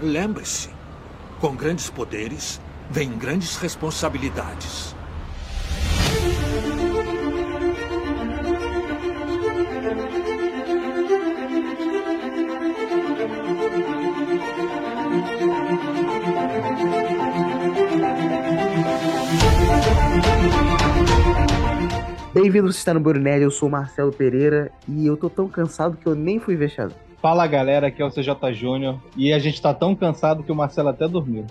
Lembre-se, com grandes poderes vem grandes responsabilidades. Bem-vindo, você está no Brunet, eu sou Marcelo Pereira e eu tô tão cansado que eu nem fui Shazam. Fala galera, aqui é o CJ Júnior e a gente tá tão cansado que o Marcelo até dormiu.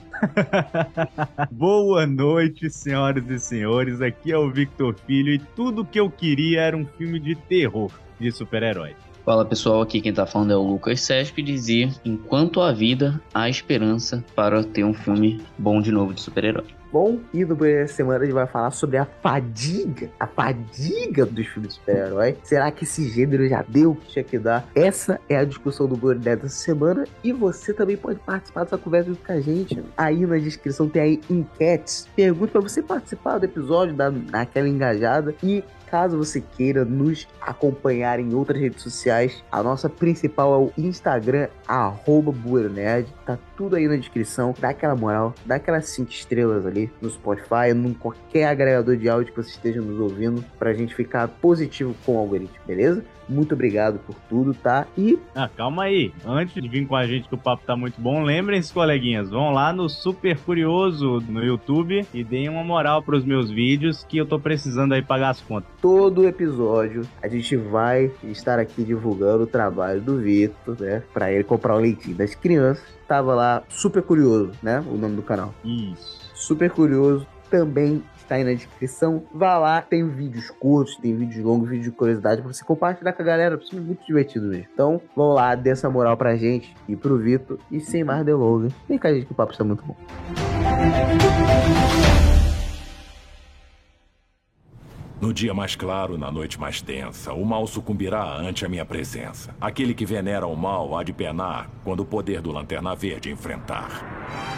Boa noite, senhoras e senhores. Aqui é o Victor Filho e tudo que eu queria era um filme de terror de super-herói. Fala pessoal, aqui quem tá falando é o Lucas Sesp e dizia: Enquanto há vida, há esperança para ter um filme bom de novo de super-herói. Bom, e no primeira semana a gente vai falar sobre a fadiga, a fadiga dos filmes super-herói. Será que esse gênero já deu o que tinha que dar? Essa é a discussão do Burnet dessa semana e você também pode participar dessa conversa com a gente. Aí na descrição tem aí enquetes, perguntas para você participar do episódio, dar aquela engajada e Caso você queira nos acompanhar em outras redes sociais, a nossa principal é o Instagram, arroba Bueronerd. Tá tudo aí na descrição. Dá aquela moral, dá aquelas 5 estrelas ali no Spotify, em qualquer agregador de áudio que você esteja nos ouvindo, pra gente ficar positivo com o algoritmo, beleza? Muito obrigado por tudo, tá? E. Ah, calma aí. Antes de vir com a gente que o papo tá muito bom, lembrem-se, coleguinhas, vão lá no Super Curioso no YouTube e deem uma moral pros meus vídeos que eu tô precisando aí pagar as contas. Todo episódio a gente vai estar aqui divulgando o trabalho do Vitor, né? Pra ele comprar o leitinho das crianças. Tava lá, super curioso, né? O nome do canal. Isso. Super curioso também tá aí na descrição. Vá lá, tem vídeos curtos, tem vídeos longos, vídeos de curiosidade pra você compartilhar com a galera. É muito divertido mesmo. Então, vão lá, dê essa moral pra gente e pro Vitor. E sem mais delongas, vem com a gente que o papo está muito bom. No dia mais claro, na noite mais densa, o mal sucumbirá ante a minha presença. Aquele que venera o mal há de penar quando o poder do Lanterna Verde enfrentar.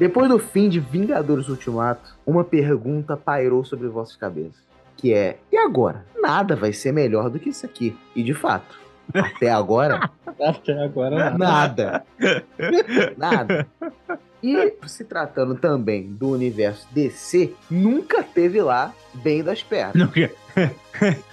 Depois do fim de Vingadores Ultimato, uma pergunta pairou sobre vossas cabeças, que é: e agora? Nada vai ser melhor do que isso aqui. E de fato, até agora, Até agora, nada. nada. E se tratando também do universo DC, nunca teve lá bem das pernas. Nunca-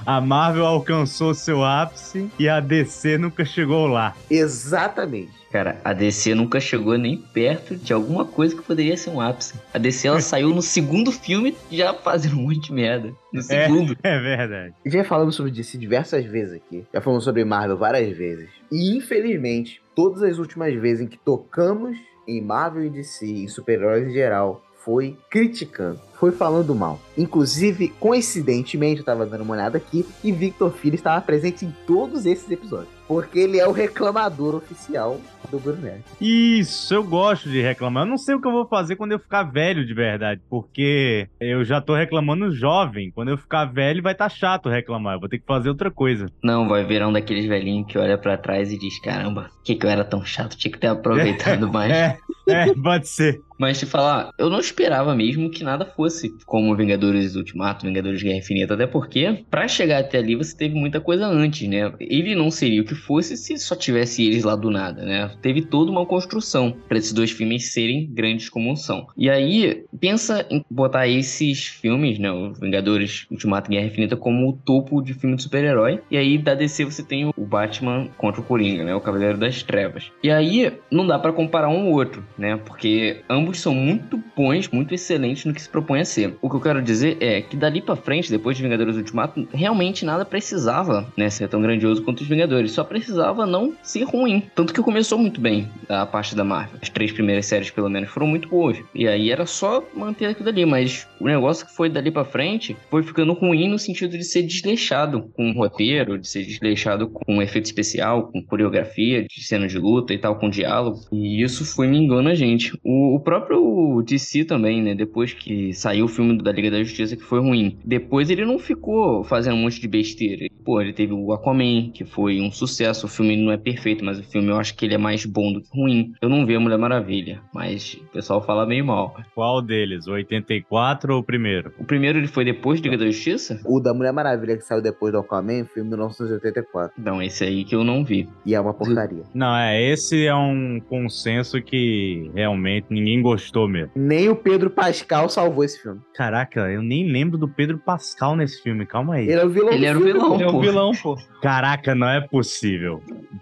A Marvel alcançou seu ápice e a DC nunca chegou lá. Exatamente. Cara, a DC nunca chegou nem perto de alguma coisa que poderia ser um ápice. A DC ela saiu no segundo filme já fazendo um monte de merda. No segundo. É verdade. Já falamos sobre DC diversas vezes aqui. Já falamos sobre Marvel várias vezes. E infelizmente, todas as últimas vezes em que tocamos em Marvel e DC, em super-heróis em geral, foi criticando, foi falando mal. Inclusive, coincidentemente, eu tava dando uma olhada aqui e Victor Filho estava presente em todos esses episódios. Porque ele é o reclamador oficial do Brunet. Isso, eu gosto de reclamar. Eu não sei o que eu vou fazer quando eu ficar velho de verdade, porque eu já tô reclamando jovem. Quando eu ficar velho, vai estar chato reclamar. Eu vou ter que fazer outra coisa. Não, vai virar um daqueles velhinhos que olha pra trás e diz: Caramba, que, que eu era tão chato? Tinha que ter aproveitado mais. É, é, pode ser. Mas te falar, eu não esperava mesmo que nada fosse como Vingadores Ultimato, Vingadores Guerra Infinita, até porque pra chegar até ali você teve muita coisa antes, né? Ele não seria o que fosse se só tivesse eles lá do nada, né? Teve toda uma construção pra esses dois filmes serem grandes como são. E aí, pensa em botar esses filmes, né? Vingadores Ultimato e Guerra Infinita como o topo de filme de super-herói. E aí da DC você tem o Batman contra o Coringa, né? O Cavaleiro das Trevas. E aí não dá pra comparar um ao outro, né? Porque ambos são muito bons, muito excelentes no que se propõe a ser. O que eu quero dizer é que dali pra frente, depois de Vingadores Ultimato, realmente nada precisava, né, ser tão grandioso quanto os Vingadores. Só precisava não ser ruim. Tanto que começou muito bem a parte da Marvel. As três primeiras séries, pelo menos, foram muito boas. E aí era só manter aquilo dali. Mas o negócio que foi dali pra frente foi ficando ruim no sentido de ser desleixado com o roteiro, de ser desleixado com efeito especial, com coreografia, de cena de luta e tal, com diálogo. E isso foi me engano a gente. O, o próprio próprio DC também, né? Depois que saiu o filme da Liga da Justiça que foi ruim. Depois ele não ficou fazendo um monte de besteira. Pô, ele teve o Aquaman, que foi um sucesso. O filme não é perfeito, mas o filme eu acho que ele é mais bom do que ruim. Eu não vi a Mulher Maravilha, mas o pessoal fala meio mal. Qual deles? O 84 ou o primeiro? O primeiro ele foi depois de Liga da Justiça? O da Mulher Maravilha que saiu depois do Aquaman foi em 1984. Não, esse aí que eu não vi. E é uma porcaria. Não, é, esse é um consenso que realmente ninguém gostou mesmo. Nem o Pedro Pascal salvou esse filme. Caraca, eu nem lembro do Pedro Pascal nesse filme, calma aí. Ele é o vilão Ele era o vilão. pô. Ele é o vilão, pô. Caraca, não é possível.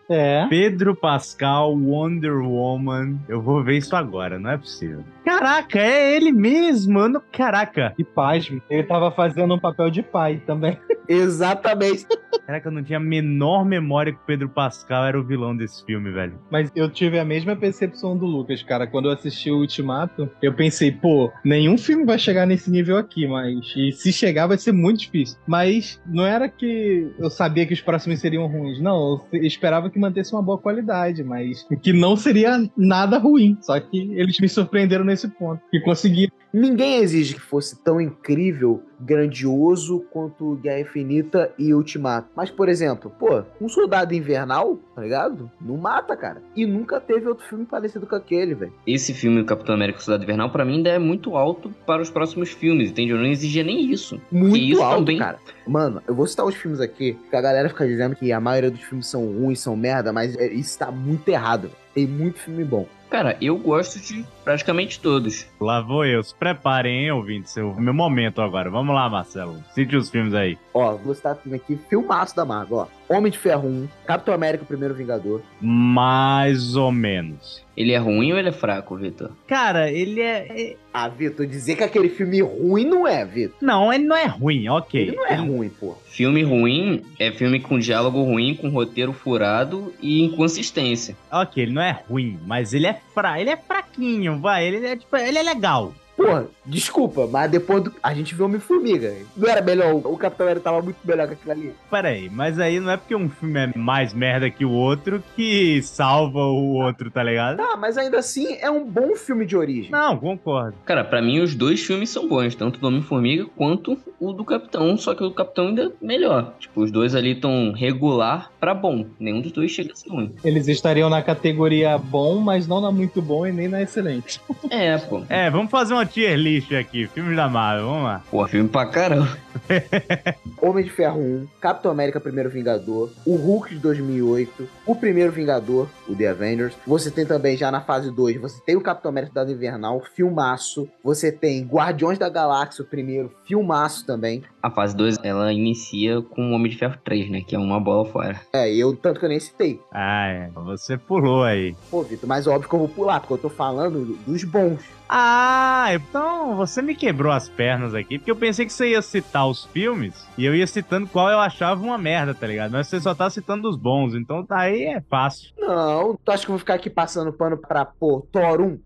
É. Pedro Pascal, Wonder Woman. Eu vou ver isso agora, não é possível. Caraca, é ele mesmo. não- Caraca. E pasme, ele tava fazendo um papel de pai também. Exatamente. Caraca, eu não tinha a menor memória que o Pedro Pascal era o vilão desse filme, velho. Mas eu tive a mesma percepção do Lucas, cara. Quando eu assisti o Ultimato, eu pensei, pô, nenhum filme vai chegar nesse nível aqui, mas. E se chegar, vai ser muito difícil. Mas não era que eu sabia que os próximos seriam ruins. Não, eu esperava que mantesse uma boa qualidade, mas que não seria nada ruim. Só que eles me surpreenderam nesse ponto. E conseguiram. Ninguém exige que fosse tão incrível, grandioso quanto Guerra Infinita e Ultimato. Mas, por exemplo, pô, um soldado invernal, tá ligado? Não mata, cara. E nunca teve outro filme parecido com aquele, velho. Esse filme, o Capitão América Cidade Invernal, pra mim ainda é muito alto para os próximos filmes, entende? Eu não exigia nem isso. Muito E isso alto, também- cara. Mano, eu vou citar os filmes aqui, que a galera fica dizendo que a maioria dos filmes são ruins, são merda, mas é, isso tá muito errado. velho. Tem muito filme bom. Cara, eu gosto de praticamente todos. Lá vou eu. Se preparem, hein, ouvintes. É o meu momento agora. Vamos lá, Marcelo. Cite os filmes aí. Ó, vou citar filme aqui, filmaço da Marvel, ó. Homem de Ferro 1, Capitão América, o Primeiro Vingador. Mais ou menos. Ele é ruim ou ele é fraco, Vitor? Cara, ele é. é- Ah, Vitor, dizer que aquele filme ruim não é, Vitor. Não, ele não é ruim, ok. Ele não é ruim, pô. Filme ruim é filme com diálogo ruim, com roteiro furado e inconsistência. Ok, ele não é ruim, mas ele é fra... ele é fraquinho, vai. Ele é tipo, ele é legal. Porra, desculpa, mas depois do... a gente viu Homem-Formiga. Não era melhor, o Capitão América tava muito melhor que aquilo ali. Pera aí, mas aí não é porque um filme é mais merda que o outro que salva o outro, tá ligado? Tá, mas ainda assim é um bom filme de origem. Não, concordo. Cara, pra mim os dois filmes são bons, tanto do Homem-Formiga quanto o do Capitão, só que o do Capitão ainda é melhor. Tipo, os dois ali estão regular pra bom. Nenhum dos dois chega a ser ruim. Eles estariam na categoria bom, mas não na muito bom e nem na excelente. É, pô. É, vamos fazer uma tier list aqui, filmes da Marvel, vamos lá. Pô, filme pra caramba. Homem de Ferro 1, Capitão América Primeiro Vingador, o Hulk de 2008, o Primeiro Vingador, o The Avengers. Você tem também já na fase 2, você tem o Capitão América Cidade Invernal, filmaço. Você tem Guardiões da Galáxia, o primeiro, filmaço também. A fase 2, ela inicia com o Homem de Ferro 3, né? Que é uma bola fora. É, eu tanto que eu nem citei. Ah, é, você pulou aí. Pô, Vitor, mas óbvio que eu vou pular, porque eu tô falando dos bons. Ah, então você me quebrou as pernas aqui, porque eu pensei que você ia citar os filmes e eu ia citando qual eu achava uma merda, tá ligado? Mas você só tá citando os bons, então tá aí é fácil. Não, tu acha que eu vou ficar aqui passando pano pra, pô, Thor 1?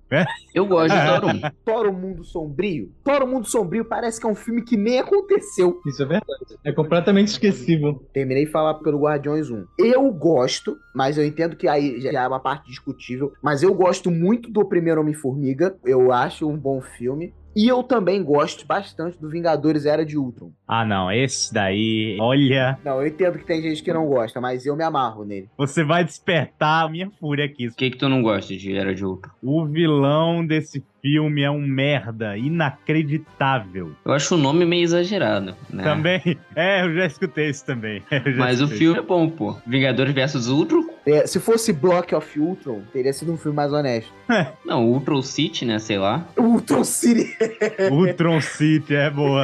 Eu gosto de Thor 1. Thor o Mundo Sombrio? Thor o Mundo Sombrio parece que é um filme que nem aconteceu. Isso é verdade. É completamente esquecível. Terminei de falar pelo Guardiões 1. Eu gosto, mas eu entendo que aí já é uma parte discutível. Mas eu gosto muito do primeiro Homem-Formiga. Eu acho um bom filme. E eu também gosto bastante do Vingadores Era de Ultron. Ah, não, esse daí, olha, Não, eu entendo que tem gente que não gosta, mas eu me amarro nele. você vai despertar a minha fúria aqui. O que que tu não gosta de Era de Ultron? O vilão desse filme é um merda inacreditável. Eu acho o nome meio exagerado, né? Também, é, eu já escutei isso também. Já Mas o escutei. filme é bom, pô. Vingadores vs Ultron? É, se fosse Block of Ultron, teria sido um filme mais honesto. Não, Ultron City, né? Sei lá. Ultron City. Ultron City é boa.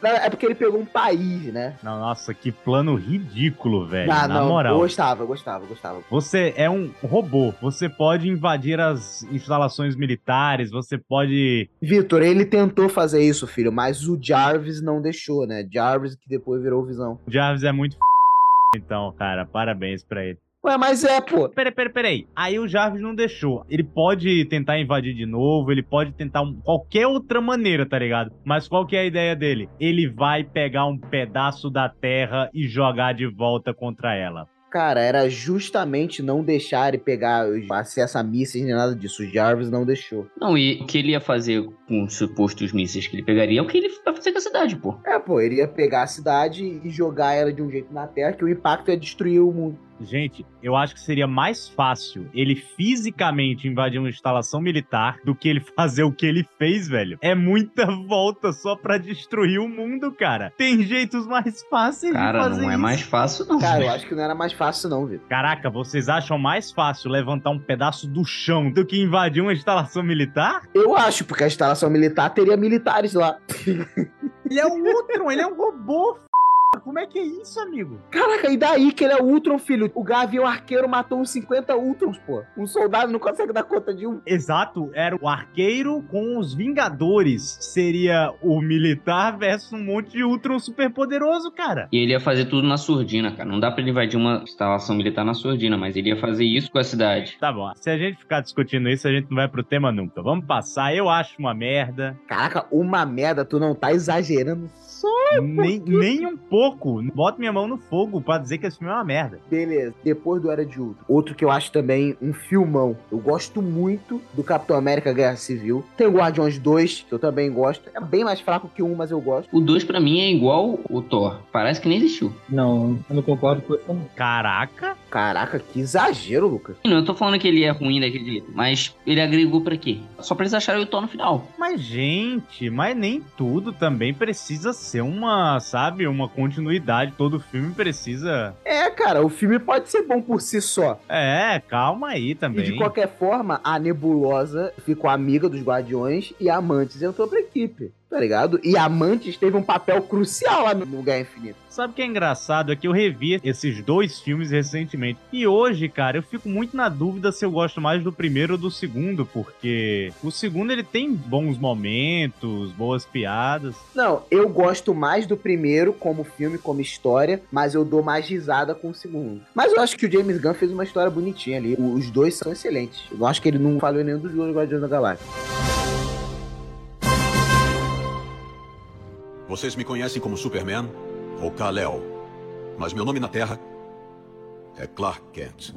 Não, é porque ele pegou um país, né? Não, nossa, que plano ridículo, velho. ah, Na não. moral. Eu gostava, gostava, gostava. Você é um robô. Você pode invadir as instalações militares. Você pode. Vitor, ele tentou fazer isso, filho, mas o Jarvis não deixou, né? Jarvis que depois virou visão. O Jarvis é muito. f***, Então, cara, parabéns pra ele. Ué, mas é, pô. Peraí, peraí, peraí. Aí o Jarvis não deixou. Ele pode tentar invadir de novo, ele pode tentar um- qualquer outra maneira, tá ligado? Mas qual que é a ideia dele? Ele vai pegar um pedaço da terra e jogar de volta contra ela. Cara, era justamente não deixar ele pegar acesso a mísseis nem nada disso. O Jarvis não deixou. Não, e o que ele ia fazer com os supostos mísseis que ele pegaria é o que ele vai fazer com a cidade, pô. É, pô, ele ia pegar a cidade e jogar ela de um jeito na Terra que o impacto ia destruir o mundo. Gente, eu acho que seria mais fácil ele fisicamente invadir uma instalação militar do que ele fazer o que ele fez, velho. É muita volta só pra destruir o mundo, cara. Tem jeitos mais fáceis de Cara, fazer não é isso. mais fácil, não. Cara, eu acho que não era mais fácil, não, Vitor. Caraca, vocês acham mais fácil levantar um pedaço do chão do que invadir uma instalação militar? Eu acho, porque a instalação militar teria militares lá. Ele é um Ultron, ele é um robô. Como é que é isso, amigo? Caraca, e daí que ele é Ultron, filho? O Gavião Arqueiro matou uns 50 Ultrons, pô. Um soldado não consegue dar conta de um. Exato, era o arqueiro com os Vingadores. Seria o militar versus um monte de Ultron super poderoso, cara. E ele ia fazer tudo na surdina, cara. Não dá pra ele invadir uma instalação militar na surdina, mas ele ia fazer isso com a cidade. Tá bom, se a gente ficar discutindo isso, a gente não vai pro tema nunca. Vamos passar, eu acho uma merda. Caraca, uma merda, tu não tá exagerando só. nem, nem um pouco. Bota minha mão no fogo pra dizer que esse filme é uma merda. Beleza, depois do Era de Ultron. Outro que eu acho também um filmão. Eu gosto muito do Capitão América Guerra Civil. Tem o Guardiões 2, que eu também gosto. É bem mais fraco que um, mas eu gosto. O 2 pra mim é igual o Thor. Parece que nem existiu. Não, eu não concordo com isso. Caraca, Caraca, que exagero, Lucas. Não, eu tô falando que ele é ruim daquele jeito, mas ele agregou pra quê? Só pra eles acharem o Thor no final. mas gente, mas nem tudo também precisa ser uma, sabe, uma continuidade. Todo filme precisa. É, cara, o filme pode ser bom por si só. É, calma aí E também. de qualquer forma, a Nebulosa ficou amiga dos Guardiões e a Amantes entrou pra equipe. Tá ligado? E Amantes teve um papel crucial lá no Guerra Infinita. Sabe o que é engraçado? É que eu revi esses dois filmes recentemente. E hoje, cara, eu fico muito na dúvida se eu gosto mais do primeiro ou do segundo, porque o segundo ele tem bons momentos, boas piadas. Não, eu gosto mais do primeiro como filme, como história, mas eu dou mais risada com o segundo. Mas eu acho que o James Gunn fez uma história bonitinha ali. Os dois são excelentes. Eu acho que ele não falou em nenhum dos dois Guardiões da Galáxia. Vocês me conhecem como Superman ou Kal-El, mas meu nome na Terra é Clark Kent.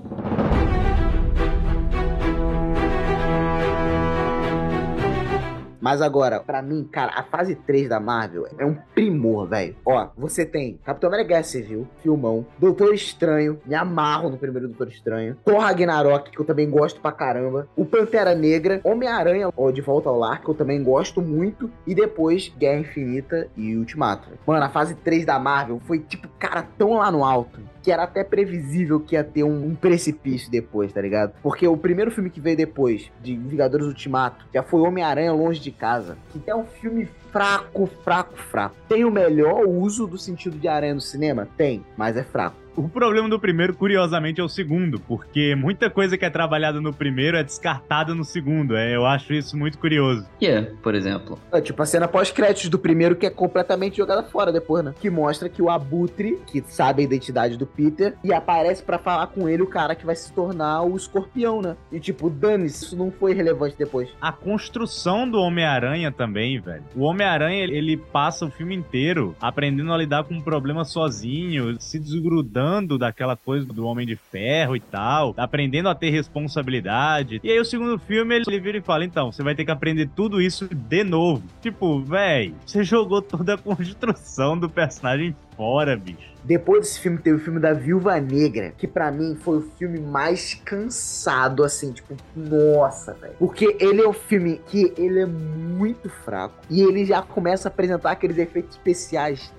Mas agora, pra mim, cara, a fase 3 da Marvel é um primor, velho. Ó, você tem Capitão América Guerra Civil, filmão, Doutor Estranho, me amarro no primeiro Doutor Estranho, Thor Ragnarok, que eu também gosto pra caramba, o Pantera Negra, Homem-Aranha, ó, De Volta ao Lar, que eu também gosto muito, e depois Guerra Infinita e Ultimato. Mano, a fase 3 da Marvel foi, tipo, cara, tão lá no alto, que era até previsível que ia ter um, um precipício depois, tá ligado? Porque o primeiro filme que veio depois, de Vingadores Ultimato, já foi Homem-Aranha Longe de Casa, que é um filme fraco, fraco, fraco. Tem o melhor uso do sentido de aranha no cinema? Tem, mas é fraco. O problema do primeiro, curiosamente, é o segundo, porque muita coisa que é trabalhada no primeiro é descartada no segundo. É, eu acho isso muito curioso. Que é, por exemplo. É, tipo a cena pós-créditos do primeiro que é completamente jogada fora depois, né? Que mostra que o Abutre, que sabe a identidade do Peter, e aparece pra falar com ele o cara que vai se tornar o escorpião, né? E tipo, dane-se, isso não foi relevante depois. A construção do Homem-Aranha também, velho. O Homem-Aranha, ele- passa o filme inteiro aprendendo a lidar com um problema sozinho, se desgrudando daquela coisa do Homem de Ferro e tal, aprendendo a ter responsabilidade. E aí o segundo filme, ele vira e fala, então, você vai ter que aprender tudo isso de novo. Tipo, velho, você jogou toda a construção do personagem fora, bicho. Depois desse filme teve o filme da Viúva Negra, que pra mim foi o filme mais cansado, assim, tipo, nossa, velho. Porque ele é um filme que ele é muito fraco e ele já começa a apresentar aqueles efeitos especiais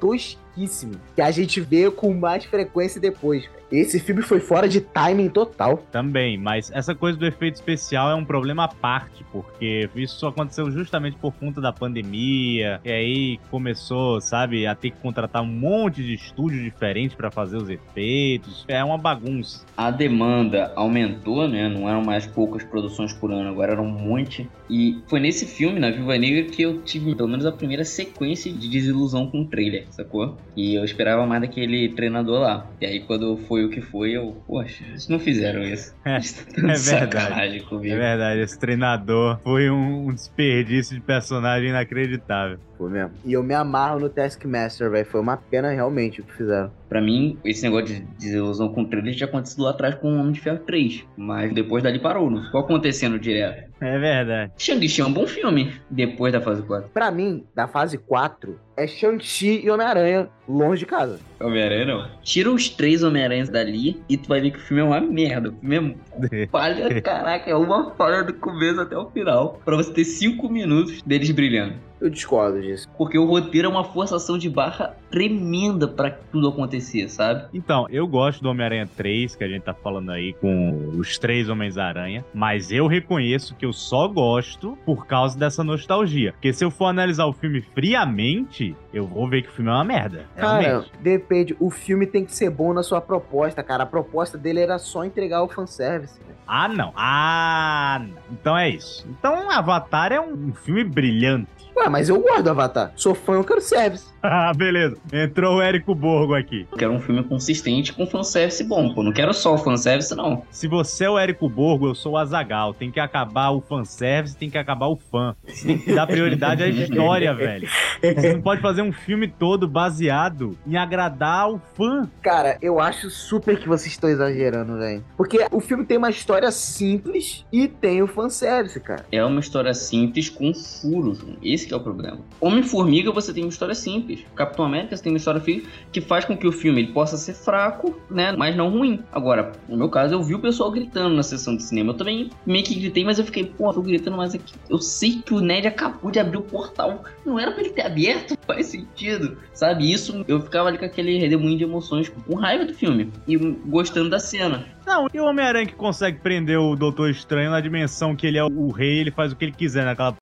que a gente vê com mais frequência depois. Esse filme foi fora de timing total. Também, mas essa coisa do efeito especial é um problema à parte, porque isso só aconteceu justamente por conta da pandemia, e aí começou, sabe, a ter que contratar um monte de estúdios diferentes pra fazer os efeitos. É uma bagunça. A demanda aumentou, né? Não eram mais poucas produções por ano, agora eram um monte. E foi nesse filme, na Viva Negra, que eu tive pelo menos a primeira sequência de desilusão com o trailer, sacou? E eu esperava mais daquele treinador lá. E aí quando foi o que foi, eu, poxa, eles não fizeram isso. É, é de verdade. sacanagem É comigo. verdade, esse treinador foi um, um desperdício de personagem inacreditável. Foi mesmo. E eu me amarro no Taskmaster, velho. Foi uma pena realmente o que fizeram. Pra mim, esse negócio de desilusão com o trailer já aconteceu lá atrás com o Homem de Ferro 3. Mas depois dali parou, não ficou acontecendo direto. É verdade. Shang-Chi é um bom filme, depois da fase 4. Pra mim, da fase 4, é Shang-Chi e Homem-Aranha longe de casa. Homem-Aranha não. Tira os três Homem-Aranhas dali e tu vai ver que o filme é uma merda. O filme é falha, caraca, é uma falha do começo até o final. Pra você ter cinco minutos deles brilhando. Eu discordo disso. Porque o roteiro é uma forçação de barra tremenda pra tudo acontecer, sabe? Então, eu gosto do Homem-Aranha 3, que a gente tá falando aí com os três Homens-Aranha, mas eu reconheço que eu só gosto por causa dessa nostalgia. Porque se eu for analisar o filme friamente, eu vou ver que o filme é uma merda. Cara, Realmente. Depende. O filme tem que ser bom na sua proposta, cara. A proposta dele era só entregar o fanservice. né? Ah, não. Ah, não. Então é isso. Então, Avatar é um filme brilhante. Ué, mas eu gosto do Avatar. Sou fã, eu quero service. Ah, beleza. Entrou o Érico Borgo aqui. Eu quero um filme consistente com fanservice bom, pô. Não quero só o fanservice, não. Se você é o Érico Borgo, eu sou o Azagal. Tem que acabar o fanservice, tem que acabar o fã. Tem que dar prioridade à história, velho. Você não pode fazer um filme todo baseado em agradar o fã. Cara, eu acho super que vocês estão exagerando, velho. Porque o filme tem uma história simples e tem o fanservice, cara. É uma história simples com furos. Esse que é o problema. Homem-Formiga, você tem uma história simples. Capitão América, tem uma história simples que faz com que o filme ele possa ser fraco, né? Mas não ruim. Agora, no meu caso, eu vi o pessoal gritando na sessão de cinema. Eu também meio que gritei, mas eu fiquei, pô, tô gritando, mas aqui. Eu sei que o Ned acabou de abrir o portal. Não era pra ele ter aberto? Faz sentido. Sabe? Isso, eu ficava ali com aquele redemoinho de emoções, com raiva do filme. E gostando da cena. Não, e o Homem-Aranha que consegue prender o Doutor Estranho na dimensão que ele é o rei, ele faz o que ele quiser naquela p...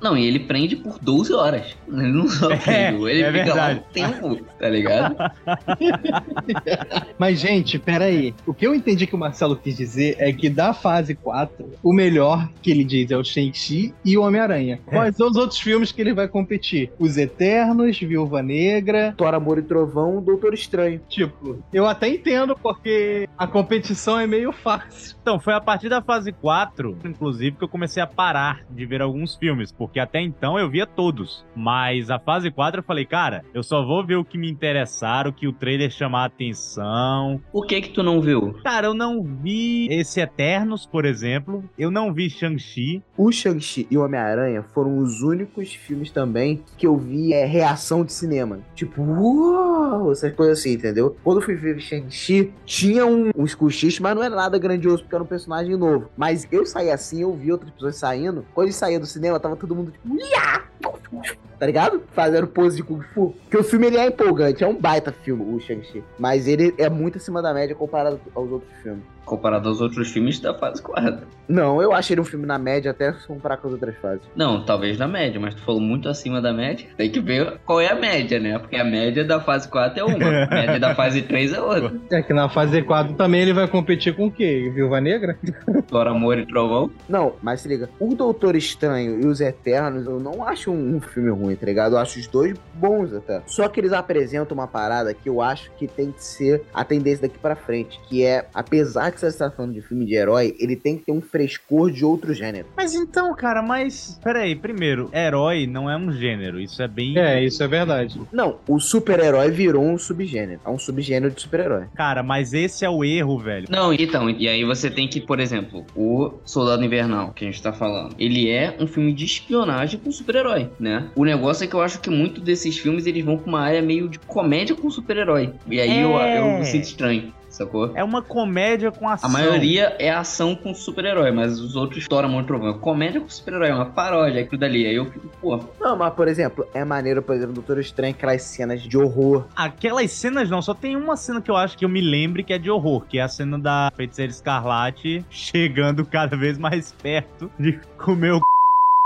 Não, e ele prende por 12 horas. Ele não só É, prende, ele é fica verdade. lá um tempo, tá ligado? Mas, gente, peraí. O que eu entendi que o Marcelo quis dizer é que da fase 4, o melhor que ele diz é o Shang-Chi e o Homem-Aranha. Quais são os outros filmes que ele vai competir? Os Eternos, Viúva Negra. Thor, Amor e Trovão, Doutor Estranho. Tipo, eu até entendo porque a competição é meio fácil. Então, foi a partir da fase 4, inclusive, que eu comecei a parar de ver alguns filmes, porque até então eu via todos. Mas a fase 4 eu falei, cara, eu só vou ver o que me interessar, o que o trailer chamar a atenção. O que que tu não viu? Cara, eu não vi esse Eternos, por exemplo. Eu não vi Shang-Chi. O Shang-Chi e o Homem-Aranha foram os únicos filmes também que eu vi é, reação de cinema. Tipo, uau, essas coisas assim, entendeu? Quando eu fui ver Shang-Chi, tinha um, uns cochichos, mas não era nada grandioso, porque era um personagem novo. Mas eu saí assim, eu vi outras pessoas saindo. Quando eles saíam do cinema, tava todo mundo tipo, Iá! tá ligado? Fazendo pose de Kung Fu. Porque o filme ele é empolgante, é um baita filme, o Shang-Chi. Mas ele é muito acima da média comparado aos outros filmes. Comparado aos outros filmes da fase 4. Não, eu achei ele um filme na média até se comparar com as outras fases. Não, talvez na média, mas tu falou muito acima da média. Tem que ver qual é a média, né? Porque a média da fase 4 é uma, a média da fase 3 é outra. É que na fase 4 também ele vai competir com o quê? Viúva Negra? Thor, Amor e Trovão. Não, mas se liga, o Doutor Estranho e os Eternos, eu não acho um, um filme ruim, tá ligado? Eu acho os dois bons até. Só que eles apresentam uma parada que eu acho que tem que ser a tendência daqui pra frente, que é, apesar que você está falando de filme de herói, ele tem que ter um frescor de outro gênero. Mas então, cara, mas. Peraí, primeiro, herói não é um gênero. Isso é bem. É, isso é verdade. Não, o super-herói virou um subgênero. É um subgênero de super-herói. Cara, mas esse é o erro, velho. Não, então, e aí você tem que, por exemplo, o Soldado Invernal, que a gente tá falando, ele é um filme de espionagem com super-herói, né? O negócio é que eu acho que muito desses filmes eles vão pra uma área meio de comédia com super-herói. E aí eu, É. eu me sinto estranho, sacou? É uma comédia com ação. A maioria é ação com super-herói, mas os outros Thor, Amor e Trovão. É comédia com super-herói, é uma paródia, aquilo dali. Aí eu fico, pô, Não, mas, por exemplo, é maneiro, por exemplo, Doutor Estranho, aquelas cenas de horror. Aquelas cenas não, só tem uma cena que eu acho que eu me lembre que é de horror, que é a cena da Feiticeira Escarlate chegando cada vez mais perto de comer o c...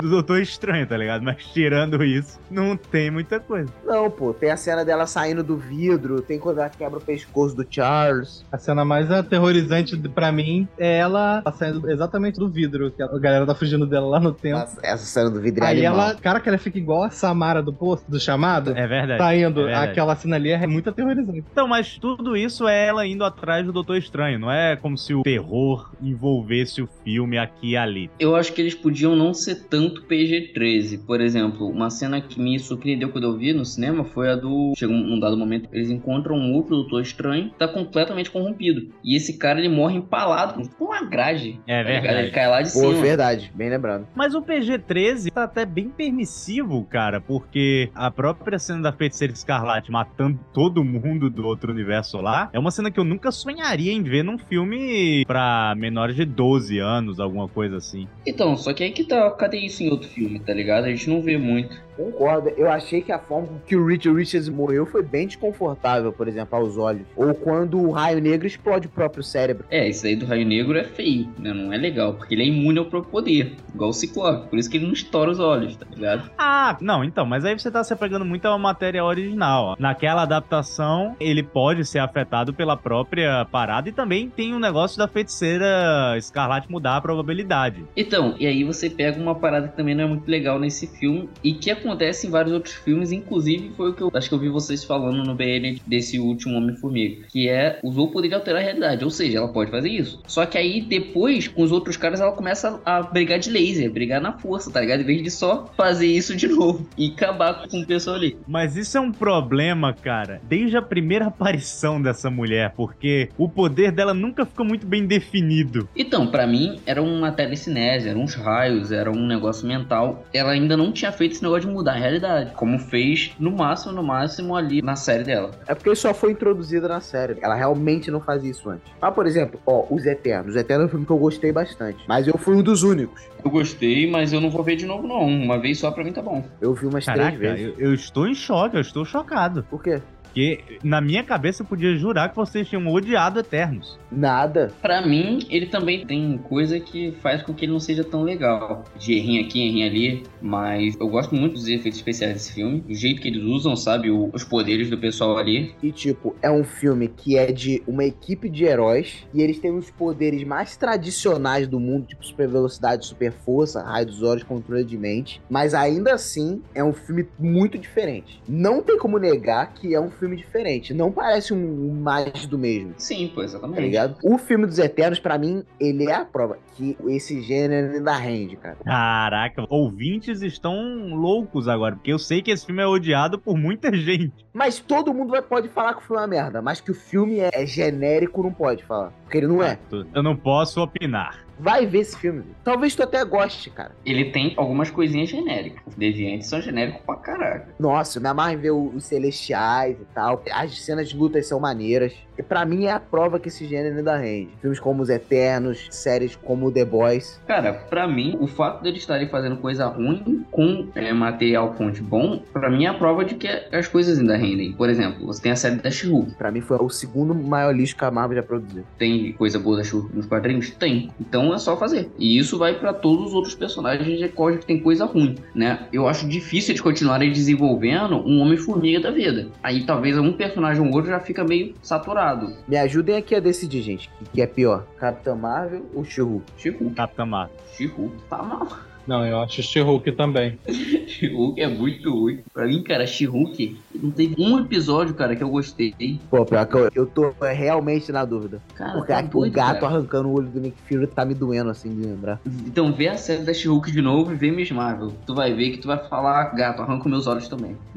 do Doutor Estranho, tá ligado? Mas tirando isso, não tem muita coisa. Não, pô, tem a cena dela saindo do vidro, tem quando ela quebra o pescoço do Charles. A cena mais aterrorizante pra mim é ela saindo exatamente do vidro, que a galera tá fugindo dela lá no tempo. Essa, essa cena do vidro é Aí animal. ela, cara, que ela fica igual a Samara do posto, do chamado. É verdade. Tá indo, é verdade. aquela cena ali é muito aterrorizante. Então, mas tudo isso é ela indo atrás do Doutor Estranho. Não é como se o terror envolvesse o filme aqui e ali. eu acho que eles podiam não ser tão tanto PG-13. Por exemplo, uma cena que me surpreendeu quando eu vi no cinema foi a do. Chega um dado momento, eles encontram um outro doutor estranho que tá completamente corrompido. E esse cara ele morre empalado com uma grade. É tá verdade. Ele cai lá de Pô, cima. verdade, bem lembrado. Mas o PG-13 tá até bem permissivo, cara, porque a própria cena da Feiticeira Escarlate matando todo mundo do outro universo lá é uma cena que eu nunca sonharia em ver num filme pra menores de 12 anos, alguma coisa assim. Então, só que aí que tá. Cadê isso em outro filme, tá ligado? A gente não vê muito. Concordo. Eu achei que a forma que o Richard Richards morreu foi bem desconfortável, por exemplo, aos olhos. Ou quando o raio negro explode o próprio cérebro. É, isso aí do Raio Negro é feio, né? Não é legal, porque ele é imune ao próprio poder, igual o Ciclope. Por isso que ele não estoura os olhos, tá ligado? Ah, não, então, mas aí você tá se apegando muito à matéria original. ó. Naquela adaptação, ele pode ser afetado pela própria parada e também tem um negócio da feiticeira Escarlate mudar a probabilidade. Então, e aí você pega uma parada que também não é muito legal nesse filme e que acontece em vários outros filmes, inclusive foi o que eu acho que eu vi vocês falando no BN desse último Homem-Formiga, que é usou o poder de alterar a realidade, ou seja, ela pode fazer isso. Só que aí depois, com os outros caras, ela começa a brigar de laser, brigar na força, tá ligado? Em vez de só fazer isso de novo e acabar com o pessoal ali. Mas isso é um problema, cara, desde a primeira aparição dessa mulher, porque o poder dela nunca ficou muito bem definido. Então, pra mim, era uma telecinese, eram uns raios, era um negócio mental. Ela ainda não tinha feito esse negócio de mudar a realidade, como fez no máximo, no máximo ali na série dela. É porque só foi introduzida na série. Ela realmente não fazia isso antes. Mas, por exemplo, ó, Os Eternos. Os Eternos é um filme que eu gostei bastante. Mas eu fui um dos únicos. Eu gostei, mas eu não vou ver de novo não. Uma vez só pra mim tá bom. Eu vi umas Caraca, três vezes. eu, eu estou em choque, eu estou chocado. Por quê? Porque na minha cabeça eu podia jurar que vocês tinham odiado Eternos. Nada. Pra mim, ele também tem coisa que faz com que ele não seja tão legal. De errinho aqui, errinho ali. Mas eu gosto muito dos efeitos especiais desse filme. O jeito que eles usam, sabe? o- os poderes do pessoal ali. E, tipo, é um filme que é de uma equipe de heróis. E eles têm os poderes mais tradicionais do mundo, tipo super velocidade, super força, raio dos olhos, controle de mente. Mas ainda assim, é um filme muito diferente. Não tem como negar que é um filme diferente. Não parece um mais do mesmo. Sim, pô, Tá exatamente. ligado? O filme dos Eternos, pra mim, ele é a prova que esse gênero ainda rende, cara. Caraca, ouvintes estão loucos agora, porque eu sei que esse filme é odiado por muita gente. Mas todo mundo vai, pode falar que o filme é uma merda. Mas que o filme é, é genérico, não pode falar. Porque ele não é. Eu não posso opinar. Vai ver esse filme. Talvez tu até goste, cara. Ele tem algumas coisinhas genéricas. Os deviantes são genéricos pra caraca. Nossa, eu me amarro em ver os Celestiais e tal. As cenas de lutas são maneiras. Pra mim é a prova que esse gênero ainda rende. Filmes como Os Eternos, séries como The Boys. Cara, pra mim, o fato deles estarem fazendo coisa ruim com é, material fonte bom, pra mim é a prova de que as coisas ainda rendem. Por exemplo, você tem a série da she Pra mim foi o segundo maior lixo que a Marvel já produziu. Tem coisa boa da she nos quadrinhos? Tem. Então é só fazer. E isso vai pra todos os outros personagens de qual que tem coisa ruim, né? Eu acho difícil eles continuarem desenvolvendo um Homem-Formiga da vida. Aí talvez um personagem ou outro já fica meio saturado. Me ajudem aqui a decidir, gente. O que é pior? Capitã Marvel ou She-Hulk? She-Hulk. Capitã Marvel. She-Hulk tá mal. Não, eu acho She-Hulk também. She-Hulk é muito ruim. Pra mim, cara, She-Hulk não teve um episódio, cara, que eu gostei. Pô, pior que eu, eu tô realmente na dúvida. Cara, Porque tá o doido, gato cara. arrancando o olho do Nick Fury tá me doendo, assim, de lembrar. Então vê a série da She-Hulk de novo e vê Miss Marvel. Tu vai ver que tu vai falar, gato, arranca meus olhos também.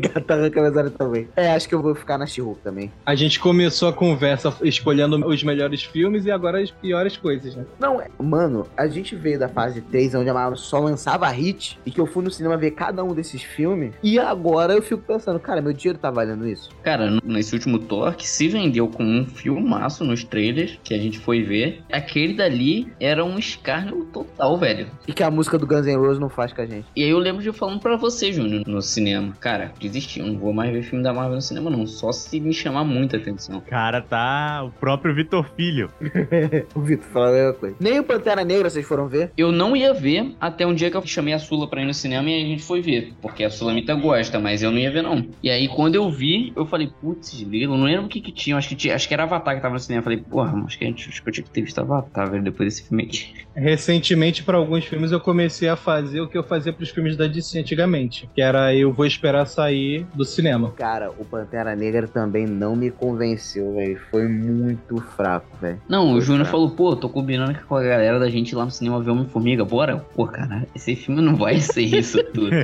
gato arranca meus olhos também. É, acho que eu vou ficar na She-Hulk também. A gente começou a conversa escolhendo os melhores filmes e agora as piores coisas, né? Não, é- mano, a gente veio da fase 3, onde só lançava hit, e que eu fui no cinema ver cada um desses filmes, e agora eu fico pensando, cara, meu dinheiro tá valendo isso? Cara, nesse último Thor, que se vendeu como um filmaço nos trailers que a gente foi ver, aquele dali era um escárnio total, velho. E que a música do Guns N' Roses não faz com a gente. E aí eu lembro de eu falando pra você, Júnior, no cinema. Cara, desisti, eu não vou mais ver filme da Marvel no cinema, não. Só se me chamar muita atenção. Cara, tá o próprio Vitor Filho. o Vitor falou a mesma coisa. Nem o Pantera Negra vocês foram ver? Eu não ia ver até um dia que eu chamei a Sula pra ir no cinema e a gente foi ver. Porque a Sulamita gosta, mas eu não ia ver, não. E aí, quando eu vi, eu falei, putz, grilo, não lembro o que que tinha. Acho que, tinha, acho que era Avatar que tava no cinema. Eu falei, porra, acho que, a gente, acho que eu tinha que ter visto Avatar, velho, depois desse filme aqui. Recentemente, para alguns filmes, eu comecei a fazer o que eu fazia pros filmes da DC antigamente, que era eu vou esperar sair do cinema. Cara, o Pantera Negra também não me convenceu, velho. Foi muito fraco, velho. Não, o Foi Júnior fraco. falou, pô, tô combinando com a galera da gente lá no cinema ver Homem-Formiga, bora? Pô, cara, esse filme não vai ser isso tudo.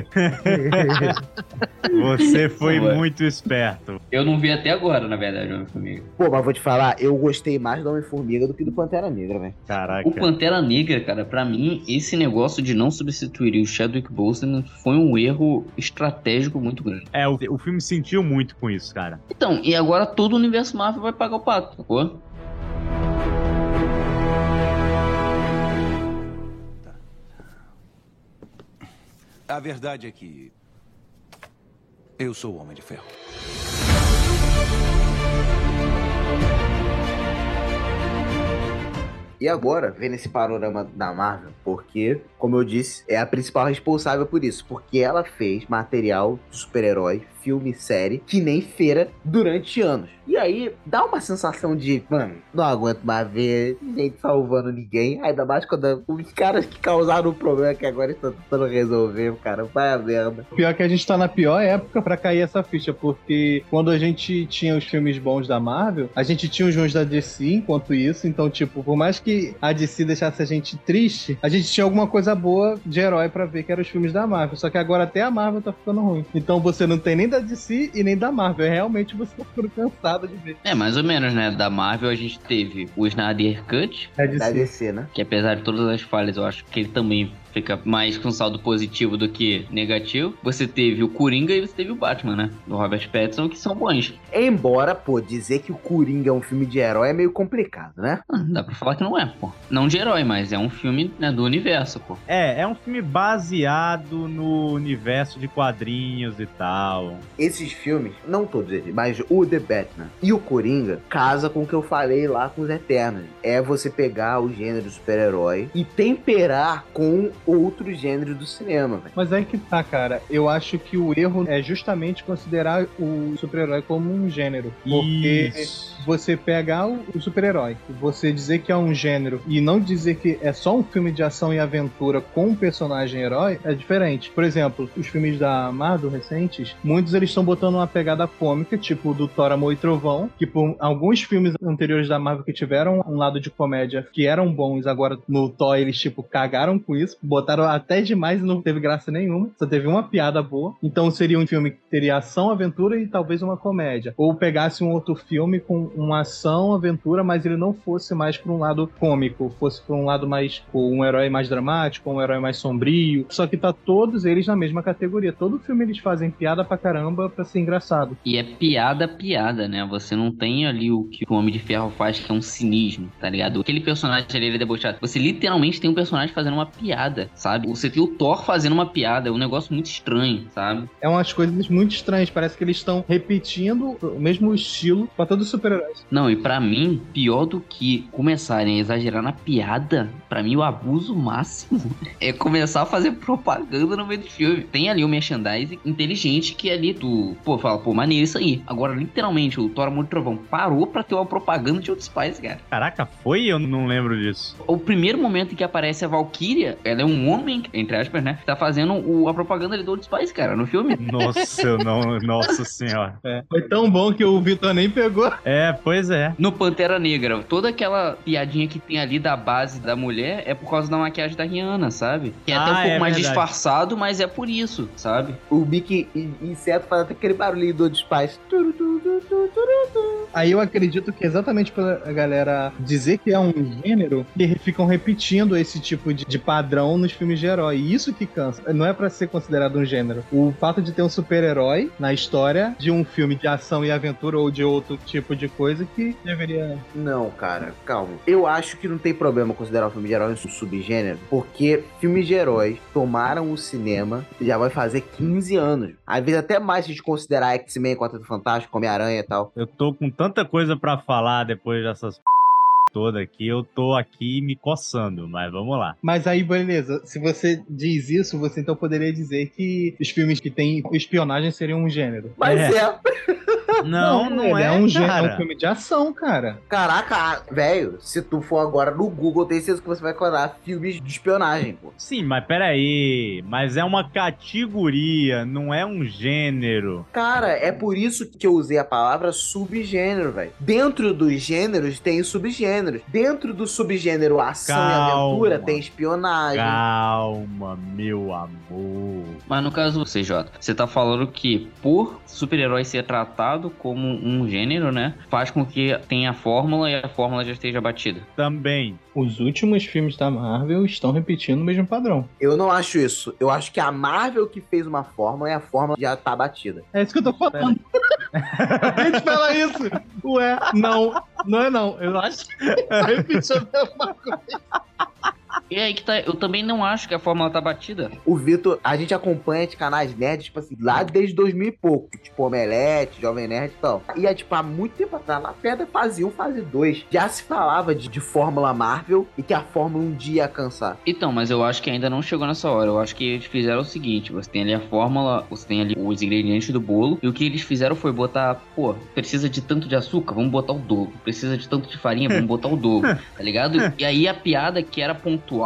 Você foi Ué. muito esperto. eu não vi até agora, na verdade, Homem-Formiga. Pô, mas vou te falar, eu gostei mais do Homem-Formiga do que do Pantera Negra, velho. Caraca. O Pantera Negra, cara, pra mim, esse negócio de não substituir o Chadwick Boseman foi um erro estratégico muito grande. É, o, o filme sentiu muito com isso, cara. Então, e agora todo o universo Marvel vai pagar o pato, sacou? A verdade é que. Eu sou o Homem de Ferro. E agora, vendo esse panorama da Marvel, porque, como eu disse, é a principal responsável por isso. Porque ela fez material de super-herói, filme, série, que nem feira durante anos. E aí, dá uma sensação de, mano, não aguento mais ver ninguém salvando ninguém. Ainda mais quando os caras que causaram o problema que agora estão tentando resolver, cara, vai a merda. Pior que a gente tá na pior época pra cair essa ficha, porque quando a gente tinha os filmes bons da Marvel, a gente tinha os ruins da DC enquanto isso, então, tipo, por mais que a DC deixasse a gente triste, a gente tinha alguma coisa boa de herói pra ver, que eram os filmes da Marvel. Só que agora até a Marvel tá ficando ruim. Então você não tem nem da DC e nem da Marvel. É realmente você tá ficando cansado de ver. É, mais ou menos, né? Da Marvel a gente teve o Snyder Cut, É Da DC. DC, né? que apesar de todas as falhas, eu acho que ele também fica mais com saldo positivo do que negativo. Você teve o Coringa e você teve o Batman, né? Do Robert Pattinson, que são bons. Embora, pô, dizer que o Coringa é um filme de herói é meio complicado, né? Ah, dá pra falar que não é, pô. Não de herói, mas é um filme né, do universo, pô. É, é um filme baseado no universo de quadrinhos e tal. Esses filmes, não todos eles, mas o The Batman e o Coringa casa com o que eu falei lá com os Eternos. É você pegar o gênero super-herói e temperar com outros gêneros do cinema, velho. Mas aí que tá, cara. Eu acho que o erro é justamente considerar o super-herói como um gênero. Porque Isso. Você pegar o, super-herói, você dizer que é um gênero e não dizer que é só um filme de ação e aventura com um personagem herói é diferente. Por exemplo, os filmes da Marvel recentes, muitos eles estão botando uma pegada cômica, tipo do Thor Amor e Trovão, que por alguns filmes anteriores da Marvel que tiveram um lado de comédia que eram bons, agora no Thor eles tipo cagaram com isso, botaram até demais e não teve graça nenhuma, só teve uma piada boa. Então seria um filme que teria ação, aventura e talvez uma comédia. Ou pegasse um outro filme com uma ação, aventura, mas ele não fosse mais para um lado cômico, fosse para um lado mais com um herói mais dramático, um herói mais sombrio. Só que tá todos eles na mesma categoria. Todo filme eles fazem piada pra caramba pra ser engraçado. E é piada, piada, né? Você não tem ali o que o Homem de Ferro faz, que é um cinismo, tá ligado? Aquele personagem ali, ele é debochado. Você literalmente tem um personagem fazendo uma piada, sabe? Você tem o Thor fazendo uma piada. É um negócio muito estranho, sabe? É umas coisas muito estranhas. Parece que eles estão repetindo o mesmo estilo pra todos os Não, e pra mim, pior do que começarem a exagerar na piada, pra mim o abuso máximo é começar a fazer propaganda no meio do filme. Tem ali o merchandising inteligente que ali tu, pô, fala, pô, maneiro isso aí. Agora, literalmente, o Thor Amor Trovão parou pra ter uma propaganda de Old Spice, cara. Caraca, foi? Eu não lembro disso. O primeiro momento em que aparece a Valkyria, ela é um homem, entre aspas, né? Tá fazendo o- a propaganda ali do Old Spice, cara, no filme. Nossa, eu não. Nossa senhora. É. Foi tão bom que o Vitor nem pegou. É, pois é. No Pantera Negra, toda aquela piadinha que tem ali da base da mulher é por causa da maquiagem da Rihanna, sabe? Que é até Ah, um pouco é mais verdade. disfarçado, mas é por isso, sabe? O Mickey in- inseto faz até aquele barulhinho do turu. Aí eu acredito que exatamente pela galera dizer que é um gênero, que ficam repetindo esse tipo de, de padrão nos filmes de herói. E isso que cansa. Não é pra ser considerado um gênero. O fato de ter um super-herói na história de um filme de ação e aventura ou de outro tipo de coisa que deveria. Não, cara, calma. Eu acho que não tem problema considerar o filme de herói um subgênero, porque filmes de heróis tomaram o cinema já vai fazer 15 anos. Às vezes até mais se a gente considerar X-Men, Quarteto Fantástico, Homem-Aranha e tal. Eu tô com tanta coisa pra falar depois dessas. toda aqui, eu tô aqui me coçando, mas vamos lá. Mas aí, beleza, se você diz isso, você então poderia dizer que os filmes que têm espionagem seriam um gênero. Mas É. é. Não, não, ele é, um, gê- é um filme de ação, cara. Caraca, velho, se tu for agora no Google, tem certeza que você vai encontrar filmes de espionagem, pô. Sim, mas peraí, mas é uma categoria, não é um gênero. Cara, é por isso que eu usei a palavra subgênero, velho. Dentro dos gêneros tem subgêneros. Dentro do subgênero ação e Calma. aventura tem espionagem. Calma, meu amor. Mas no caso, CJ, você tá falando que por super-herói ser tratado como um gênero, né? Faz com que tenha a fórmula e a fórmula já esteja batida. Também. Os últimos filmes da Marvel estão repetindo o mesmo padrão. Eu não acho isso. Eu acho que a Marvel que fez uma fórmula e a fórmula já tá batida. É isso que eu tô falando. Acabei de falar isso. Ué, não. Não é não. Eu acho que repetiu a mesma coisa. E aí que tá, eu também não acho que a fórmula tá batida. O Vitor, a gente acompanha de canais nerds, tipo assim, lá desde 2000 e pouco. Tipo, Omelete, Jovem Nerd e tal. E é, tipo, há muito tempo atrás, na pedra fazia um fase 2. Já se falava de, de Fórmula Marvel e que a Fórmula um dia ia cansar. Então, mas eu acho que ainda não chegou nessa hora. Eu acho que eles fizeram o seguinte: você tem ali a fórmula, você tem ali os ingredientes do bolo, e o que eles fizeram foi botar, pô, precisa de tanto de açúcar, vamos botar o dobro. Precisa de tanto de farinha, vamos botar o dobro, tá ligado? E aí a piada que era pontual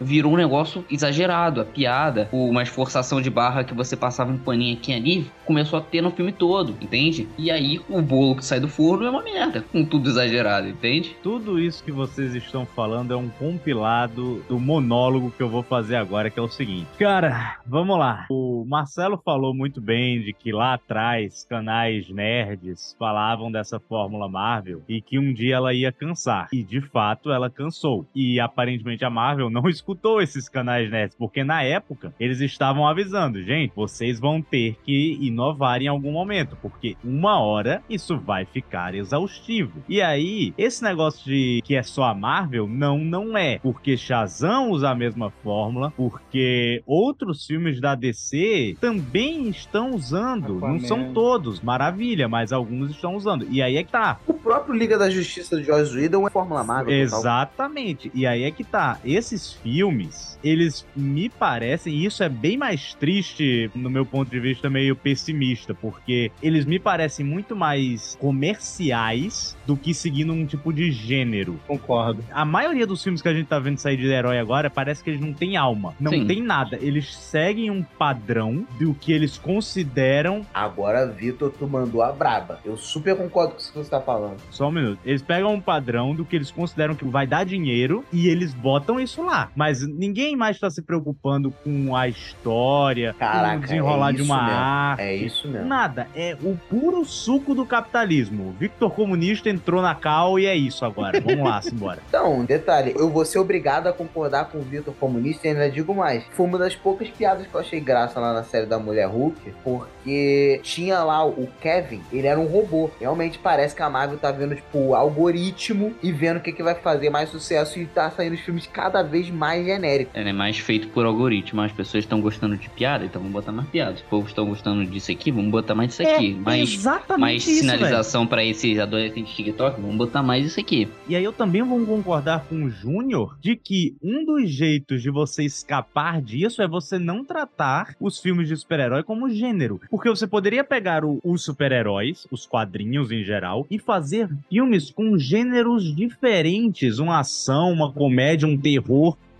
virou um negócio exagerado. A piada, uma esforçação de barra que você passava um paninho aqui e ali, começou a ter no filme todo, entende? E aí o bolo que sai do forno é uma merda, com tudo exagerado, entende? Tudo isso que vocês estão falando é um compilado do monólogo que eu vou fazer agora, que é o seguinte. Cara, vamos lá. O Marcelo falou muito bem de que lá atrás canais nerds falavam dessa fórmula Marvel e que um dia ela ia cansar. E de fato ela cansou. E aparentemente a Marvel não escutou esses canais nerds, porque na época eles estavam avisando, gente, vocês vão ter que inovar em algum momento, porque uma hora isso vai ficar exaustivo. E aí, esse negócio de que é só a Marvel, não, não é. Porque Shazam usa a mesma fórmula, porque outros filmes da DC também estão usando. Não Aquaman. são todos, maravilha, mas alguns estão usando. E aí é que tá. O próprio Liga da Justiça do Joss Whedon é Fórmula Marvel. Exatamente. E aí é que tá. Esses filmes, eles me parecem, e isso é bem mais triste no meu ponto de vista meio pessimista, porque eles me parecem muito mais comerciais do que seguindo um tipo de gênero. Concordo. A maioria dos filmes que a gente tá vendo sair de herói agora parece que eles não têm alma. Não Sim. tem nada. Eles seguem um padrão do que eles consideram. Agora, Vitor, tu mandou a braba. Eu super concordo com isso que você tá falando. Só um minuto. Eles pegam um padrão do que eles consideram que vai dar dinheiro e eles botam isso lá. Mas ninguém mais tá se preocupando com a história, com Caraca, o desenrolar é de isso uma mesmo. arte. É isso mesmo. Nada, é o puro suco do capitalismo. Victor Comunista entrou na cal e é isso agora. Vamos lá, simbora. Então, detalhe, eu vou ser obrigado a concordar com o Vitor Comunista e ainda digo mais. Foi uma das poucas piadas que eu achei graça lá na série da Mulher Hulk, porque tinha lá o Kevin, ele era um robô. Realmente parece que a Marvel tá vendo, tipo, o algoritmo e vendo o que, que vai fazer mais sucesso e tá saindo os filmes cada vez mais genéricos. Ele é mais feito por algoritmo. As pessoas estão gostando de piada, então vamos botar mais piada. Os povos estão gostando disso aqui, vamos botar mais disso aqui. mais exatamente mais isso, sinalização pra esses adolescentes TikTok, vamos botar mais isso aqui. E aí eu também vou concordar com o Júnior de que um dos jeitos de você escapar disso é você não tratar os filmes de super-herói como gênero. Porque você poderia pegar o- os super-heróis, os quadrinhos em geral, e fazer filmes com gêneros diferentes. Uma ação, uma comédia, um terror,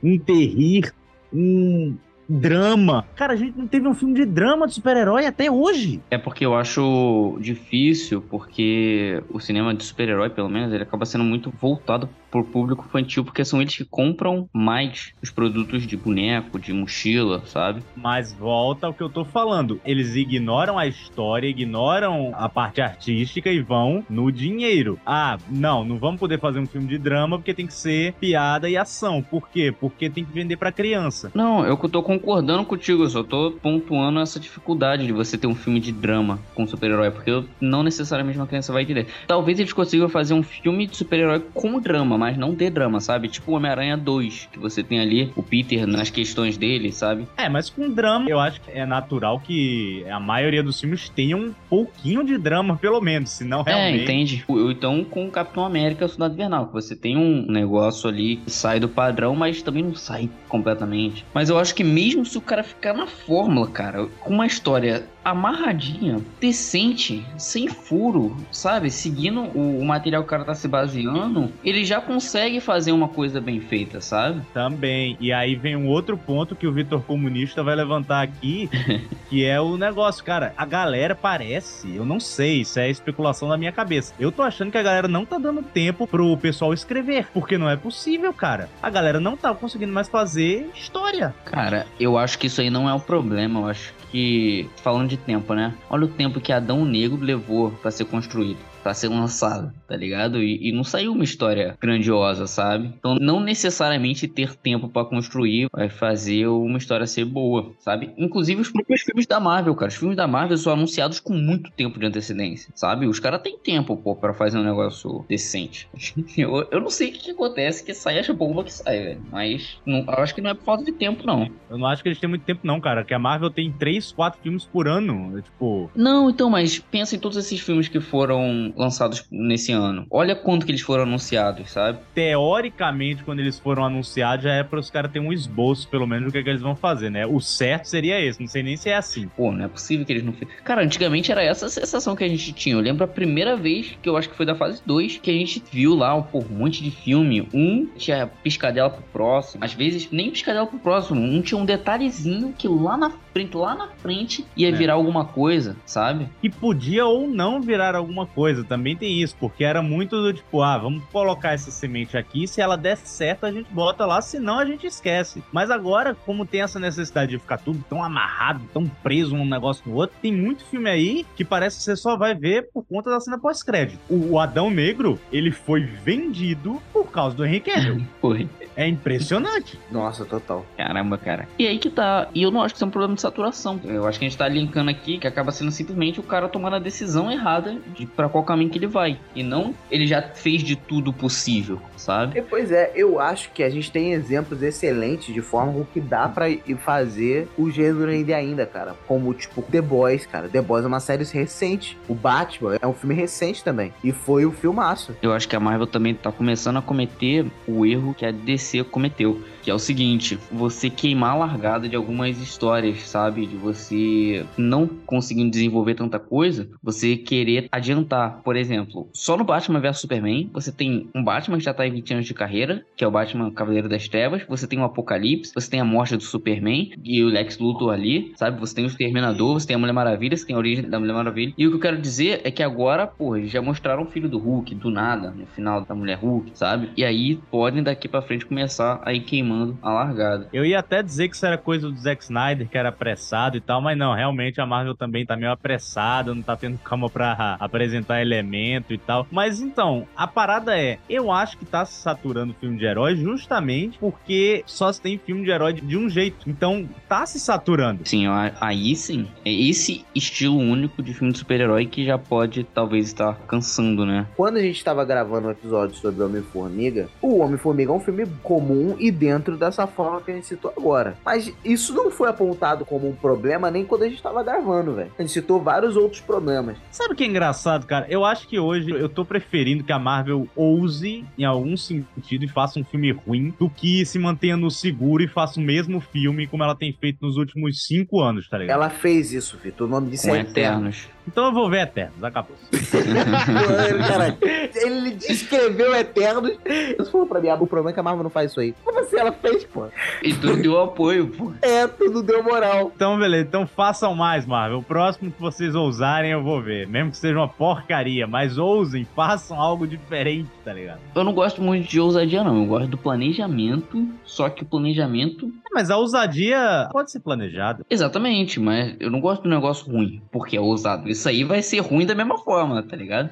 um terrir, um drama. Cara, a gente não teve um filme de drama de super-herói até hoje. É porque eu acho difícil, porque o cinema de super-herói, pelo menos, ele acaba sendo muito voltado pro público infantil, porque são eles que compram mais os produtos de boneco, de mochila, sabe? Mas volta ao que eu tô falando. Eles ignoram a história, ignoram a parte artística e vão no dinheiro. Ah, não, não vamos poder fazer um filme de drama porque tem que ser piada e ação. Por quê? Porque tem que vender pra criança. Não, eu tô concordando contigo, eu só tô pontuando essa dificuldade de você ter um filme de drama com super-herói, porque não necessariamente uma criança vai entender. Talvez eles consigam fazer um filme de super-herói com drama, mas não ter drama, sabe? Tipo o Homem-Aranha 2, que você tem ali o Peter nas questões dele, sabe? É, mas com drama, eu acho que é natural que a maioria dos filmes tenha um pouquinho de drama, pelo menos, senão realmente... É, entende? Então com o Capitão América o Soldado Invernal, que você tem um negócio ali que sai do padrão, mas também não sai completamente. Mas eu acho que mesmo se o cara ficar na fórmula, cara, com uma história amarradinha, decente, sem furo, sabe? Seguindo o, o, material que o cara tá se baseando, ele já consegue fazer uma coisa bem feita, sabe? Também. E aí vem um outro ponto que o Vitor Comunista vai levantar aqui, que é o negócio, cara. A galera parece, eu não sei, isso é especulação da minha cabeça. Eu tô achando que a galera não tá dando tempo pro pessoal escrever, porque não é possível, cara. A galera não tá conseguindo mais fazer história. Cara, eu acho que isso aí não é o problema, eu acho que, falando de tempo, né? Olha o tempo que Adão Negro levou para ser construído para ser lançado, tá ligado? E, e, não saiu uma história grandiosa, sabe? Então, não necessariamente ter tempo para construir vai fazer uma história ser boa, sabe? Inclusive os próprios filmes da Marvel, cara. Os filmes da Marvel são anunciados com muito tempo de antecedência, sabe? Os caras têm tempo, pô, pra fazer um negócio decente. eu, eu não sei o que, acontece, que sai essa bomba que sai, velho. Mas não, eu acho que não é por falta de tempo, não. Eu não acho que eles têm muito tempo, não, cara. Que a Marvel tem três, quatro filmes por ano. Tipo. Não, então, mas pensa em todos esses filmes que foram lançados nesse ano. Olha quanto que eles foram anunciados, sabe? Teoricamente, quando eles foram anunciados, já é para os caras terem um esboço, pelo menos, do que, é que eles vão fazer, né? O certo seria esse. Não sei nem se é assim. Pô, não é possível que eles não fizeram. Cara, antigamente era essa a sensação que a gente tinha. Eu lembro a primeira vez que eu acho que foi da fase 2 que a gente viu lá pô, um monte de filme. Um tinha piscadela pro próximo. Às vezes, nem piscadela pro próximo. Um tinha um detalhezinho que lá na frente, lá na frente, ia é. virar alguma coisa, sabe? E podia ou não virar alguma coisa também tem isso, porque era muito do tipo, ah, vamos colocar essa semente aqui, se ela der certo a gente bota lá, senão a gente esquece. Mas agora, como tem essa necessidade de ficar tudo tão amarrado, tão preso um negócio no outro, tem muito filme aí que parece que você só vai ver por conta da cena pós-crédito. O Adão Negro, ele foi vendido por causa do Henrique Cavill. Foi. É impressionante. Nossa, total. Caramba, cara. E aí que tá. E eu não acho que isso é um problema de saturação. Eu acho que a gente tá linkando aqui que acaba sendo simplesmente o cara tomando a decisão errada de para qual caminho que ele vai. E não ele já fez de tudo possível, sabe? E, pois é, eu acho que a gente tem exemplos excelentes de forma com que dá para fazer o gênero ainda ainda, cara. Como, tipo, The Boys, cara. The Boys é uma série recente. O Batman é um filme recente também. E foi o um filmaço. Eu acho que a Marvel também tá começando a cometer o erro que a DC cometeu que é o seguinte, você queimar a largada de algumas histórias, sabe? De você não conseguindo desenvolver tanta coisa, você querer adiantar. Por exemplo, só no Batman vs Superman, você tem um Batman que já tá em 20 anos de carreira, que é o Batman Cavaleiro das Trevas, você tem o Apocalipse, você tem a morte do Superman e o Lex Luthor ali, sabe? Você tem o Exterminador, você tem a Mulher Maravilha, você tem a origem da Mulher Maravilha. E o que eu quero dizer é que agora, pô, já mostraram o filho do Hulk, do nada, no final da Mulher Hulk, sabe? E aí podem daqui para frente começar a ir queimando a largada. Eu ia até dizer que isso era coisa do Zack Snyder, que era apressado e tal, mas não, realmente a Marvel também tá meio apressada, não tá tendo calma pra apresentar elemento e tal. Mas então, a parada é, eu acho que tá se saturando o filme de herói justamente porque só se tem filme de herói de um jeito. Então, tá se saturando. Sim, aí sim. É esse estilo único de filme de super-herói que já pode talvez estar cansando, né? Quando a gente tava gravando um episódio sobre Homem-Formiga, o Homem-Formiga é um filme comum e dentro dessa forma que a gente citou agora. Mas isso não foi apontado como um problema nem quando a gente tava gravando, velho. A gente citou vários outros problemas. Sabe o que é engraçado, cara? Eu acho que hoje eu tô preferindo que a Marvel ouse em algum sentido e faça um filme ruim do que se mantenha no seguro e faça o mesmo filme como ela tem feito nos últimos cinco anos, tá ligado? Ela fez isso, Vitor. O nome disso Com é Eternos. Então eu vou ver Eternos, acabou. Cara, ele descreveu Eternos. Isso falou pra mim, ah, o problema é que a Marvel não faz isso aí. Como assim ela fez, pô? E tudo deu apoio, pô. É, tudo deu moral. Então, beleza. Então façam mais, Marvel. O próximo que vocês ousarem, eu vou ver. Mesmo que seja uma porcaria, mas ousem, façam algo diferente, tá ligado? Eu não gosto muito de ousadia, não. Eu gosto do planejamento, só que o planejamento mas a ousadia pode ser planejada. Exatamente, mas eu não gosto do negócio ruim, porque é ousado. Isso aí vai ser ruim da mesma forma, tá ligado?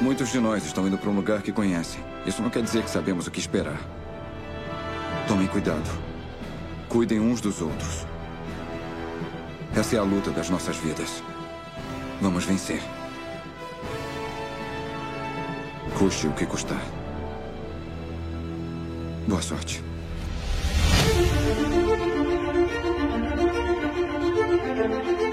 Muitos de nós estão indo para um lugar que conhecem. Isso não quer dizer que sabemos o que esperar. Tomem cuidado. Cuidem uns dos outros. Essa é a luta das nossas vidas. Vamos vencer. Custe o que custar. Boa sorte. thank you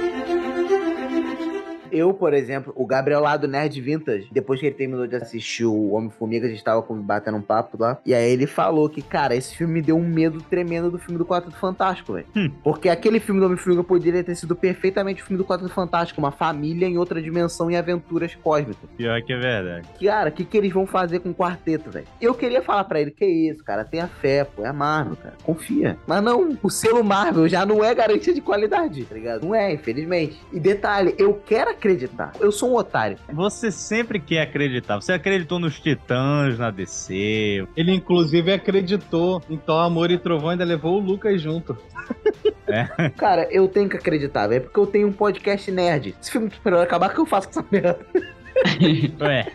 Eu, por exemplo, o Gabriel lá do Nerd Vintage, depois que ele terminou de assistir o Homem-Formiga, a gente tava batendo um papo lá. E aí ele falou que, cara, esse filme me deu um medo tremendo do filme do Quarteto Fantástico, velho. Hum. Porque aquele filme do Homem-Formiga poderia ter sido perfeitamente o filme do Quarteto Fantástico, uma família em outra dimensão e aventuras cósmicas. Pior que é verdade. Cara, o que, que eles vão fazer com o quarteto, velho? Eu queria falar pra ele, que isso, cara, tenha fé, pô, é a Marvel, cara, confia. Mas não, o selo Marvel já não é garantia de qualidade, tá ligado? Não é, infelizmente. E detalhe, eu quero acreditar. Eu sou um otário. Você sempre quer acreditar. Você acreditou nos Titãs, na DC. Ele, inclusive, acreditou em Thor, Amor e Trovão e ainda levou o Lucas junto. Cara, eu tenho que acreditar, velho, porque eu tenho um podcast nerd. Se o filme de acabar, o que eu faço com essa merda? Ué,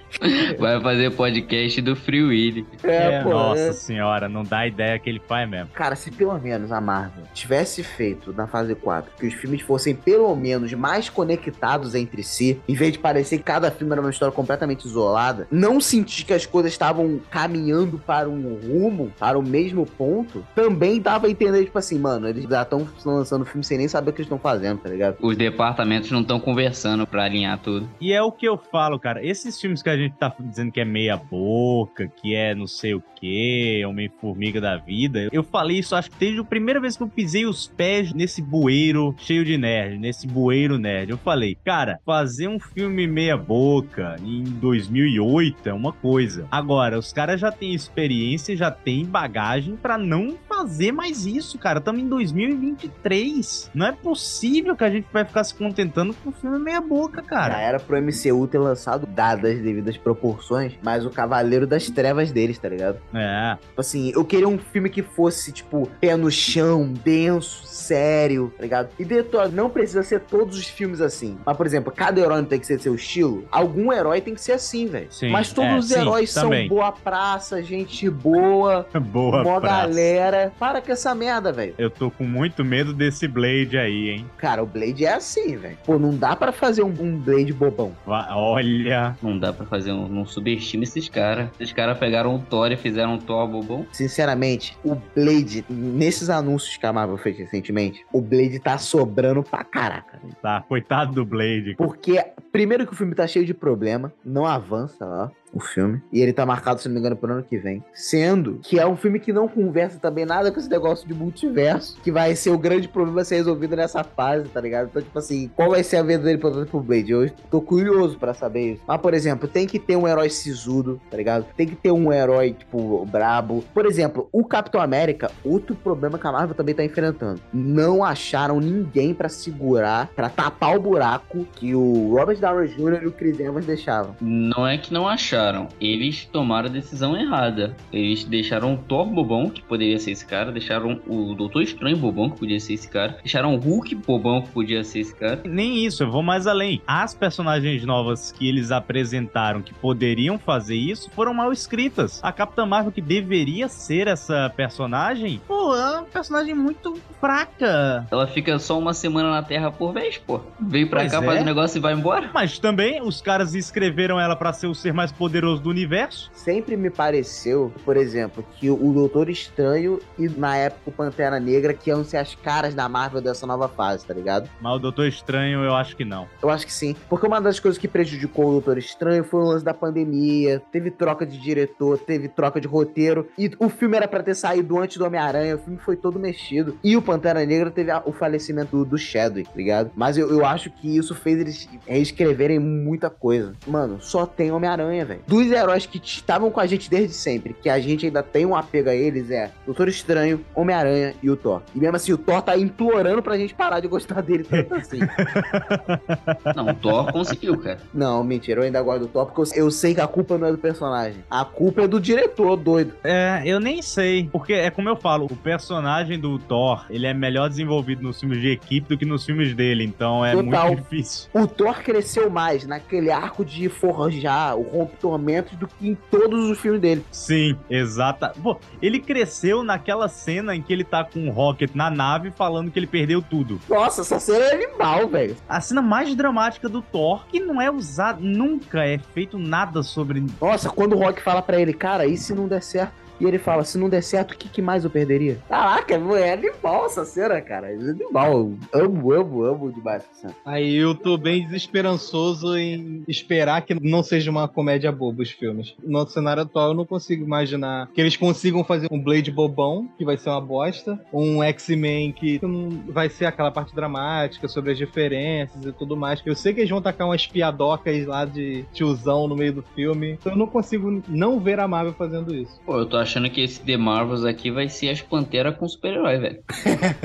Vai fazer podcast do Free Willy. É, nossa é. senhora, não dá ideia que ele faz mesmo. Cara, se pelo menos a Marvel tivesse feito na fase 4 que os filmes fossem pelo menos mais conectados entre si, em vez de parecer que cada filme era uma história completamente isolada, não sentir que as coisas estavam caminhando para um rumo, para o mesmo ponto, também dava a entender, tipo assim, mano, eles já estão lançando filme sem nem saber o que eles estão fazendo, tá ligado? Os departamentos não estão conversando pra alinhar tudo. E é o que eu falo, cara. Esses filmes que a gente tá dizendo que é meia boca, que é não sei o que, Homem-Formiga da vida. Eu falei isso, acho que desde a primeira vez que eu pisei os pés nesse bueiro cheio de nerd, nesse bueiro nerd. Eu falei, cara, fazer um filme meia boca em 2008 é uma coisa. Agora, os caras já têm experiência, já têm bagagem pra não fazer mais isso, cara. Estamos em 2023. Não é possível que a gente vai ficar se contentando com um filme meia boca, Já cara. era pro MCU ter lançado, dadas as devidas proporções, mas o Cavaleiro das Trevas deles, tá ligado? É. Tipo assim, eu queria um filme que fosse, tipo, pé no chão, denso, sério, tá ligado? E Detor, não precisa ser todos os filmes assim. Mas, por exemplo, cada herói não tem que ser seu estilo. Algum herói tem que ser assim, velho. Sim, Mas todos é, os sim, heróis também. são boa praça, gente boa, Boa mó praça. galera. Para com essa merda, velho. Eu tô com muito medo desse Blade aí, hein? Cara, o Blade é assim, velho. Pô, não dá pra fazer um, um Blade bobão. Va- Olha. Não dá pra fazer um. Não subestime esses caras. Esses caras pegaram o Thor e fizeram um Thor bobão. Sinceramente, o Blade, nesses anúncios que a Marvel fez recentemente, o Blade tá sobrando pra caraca, velho. Tá, coitado do Blade. Porque, primeiro que o filme tá cheio de problema, não avança lá o filme. E ele tá marcado, se não me engano, pro ano que vem. Sendo que é um filme que não conversa também nada com esse negócio de multiverso, que vai ser o grande problema a ser resolvido nessa fase, tá ligado? Então, tipo assim, qual vai ser a verdadeira importância pro Blade? Eu tô curioso pra saber isso. Mas, por exemplo, tem que ter um herói sisudo, tá ligado? Tem que ter um herói, tipo, brabo. Por exemplo, o Capitão América, outro problema que a Marvel também tá enfrentando. Não acharam ninguém pra segurar, pra tapar o buraco que o Robert Downey Jr. e o Chris Evans deixavam. Não é que não acharam. Eles tomaram a decisão errada. Eles deixaram o Thor bobão, que poderia ser esse cara. Deixaram o Doutor Estranho bobão, que podia ser esse cara. Deixaram o Hulk bobão, que podia ser esse cara. Nem isso, eu vou mais além. As personagens novas que eles apresentaram que poderiam fazer isso foram mal escritas. A Capitã Marvel, que deveria ser essa personagem, pô, é uma personagem muito fraca. Ela fica só uma semana na Terra por vez, pô. Veio pra Pois cá, é. faz o negócio e vai embora. Mas também os caras escreveram ela pra ser o ser mais poderoso do universo. Sempre me pareceu, por exemplo, que o Doutor Estranho e na época o Pantera Negra que iam ser as caras da Marvel dessa nova fase, tá ligado? Mas o Doutor Estranho, eu acho que não. Eu acho que sim. Porque uma das coisas que prejudicou o Doutor Estranho foi o lance da pandemia. Teve troca de diretor, teve troca de roteiro. E o filme era pra ter saído antes do Homem-Aranha. O filme foi todo mexido. E o Pantera Negra teve a- o falecimento do, do Chadwick, tá ligado? Mas eu, eu acho que isso fez eles reescreverem muita coisa. Mano, só tem Homem-Aranha, velho. Dos heróis que estavam com a gente desde sempre, que a gente ainda tem um apego a eles, é Doutor Estranho, Homem-Aranha e o Thor. E mesmo assim, o Thor tá implorando pra gente parar de gostar dele tanto assim. Não, o Thor conseguiu, cara. Não, mentira, eu ainda gosto do Thor, porque eu, eu sei que a culpa não é do personagem. A culpa é do diretor, doido. É, eu nem sei. Porque é como eu falo, o personagem do Thor, ele é melhor desenvolvido nos filmes de equipe do que nos filmes dele. Então é Total. muito difícil. O Thor cresceu mais naquele arco de forjar o rompe tormentos do que em todos os filmes dele. Sim, exata. Pô, ele cresceu naquela cena em que ele tá com o Rocket na nave falando que ele perdeu tudo. Nossa, essa cena é animal, velho. A cena mais dramática do Thor, que não é usada, nunca é feito nada sobre. Nossa, quando o Rock fala pra ele, cara, e se não der certo? E ele fala, se não der certo, o que, que mais eu perderia? Caraca, é animal essa cena, cara. É animal. Amo, amo, amo demais essa cena. Aí eu tô bem desesperançoso em esperar que não seja uma comédia boba os filmes. No cenário atual eu não consigo imaginar que eles consigam fazer um Blade bobão, que vai ser uma bosta, um X-Men que não vai ser aquela parte dramática sobre as diferenças e tudo mais. Eu sei que eles vão tacar umas piadocas lá de tiozão no meio do filme. Então eu não consigo não ver a Marvel fazendo isso. Pô, eu tô achando que esse The Marvels aqui vai ser as panteras com super-herói, velho.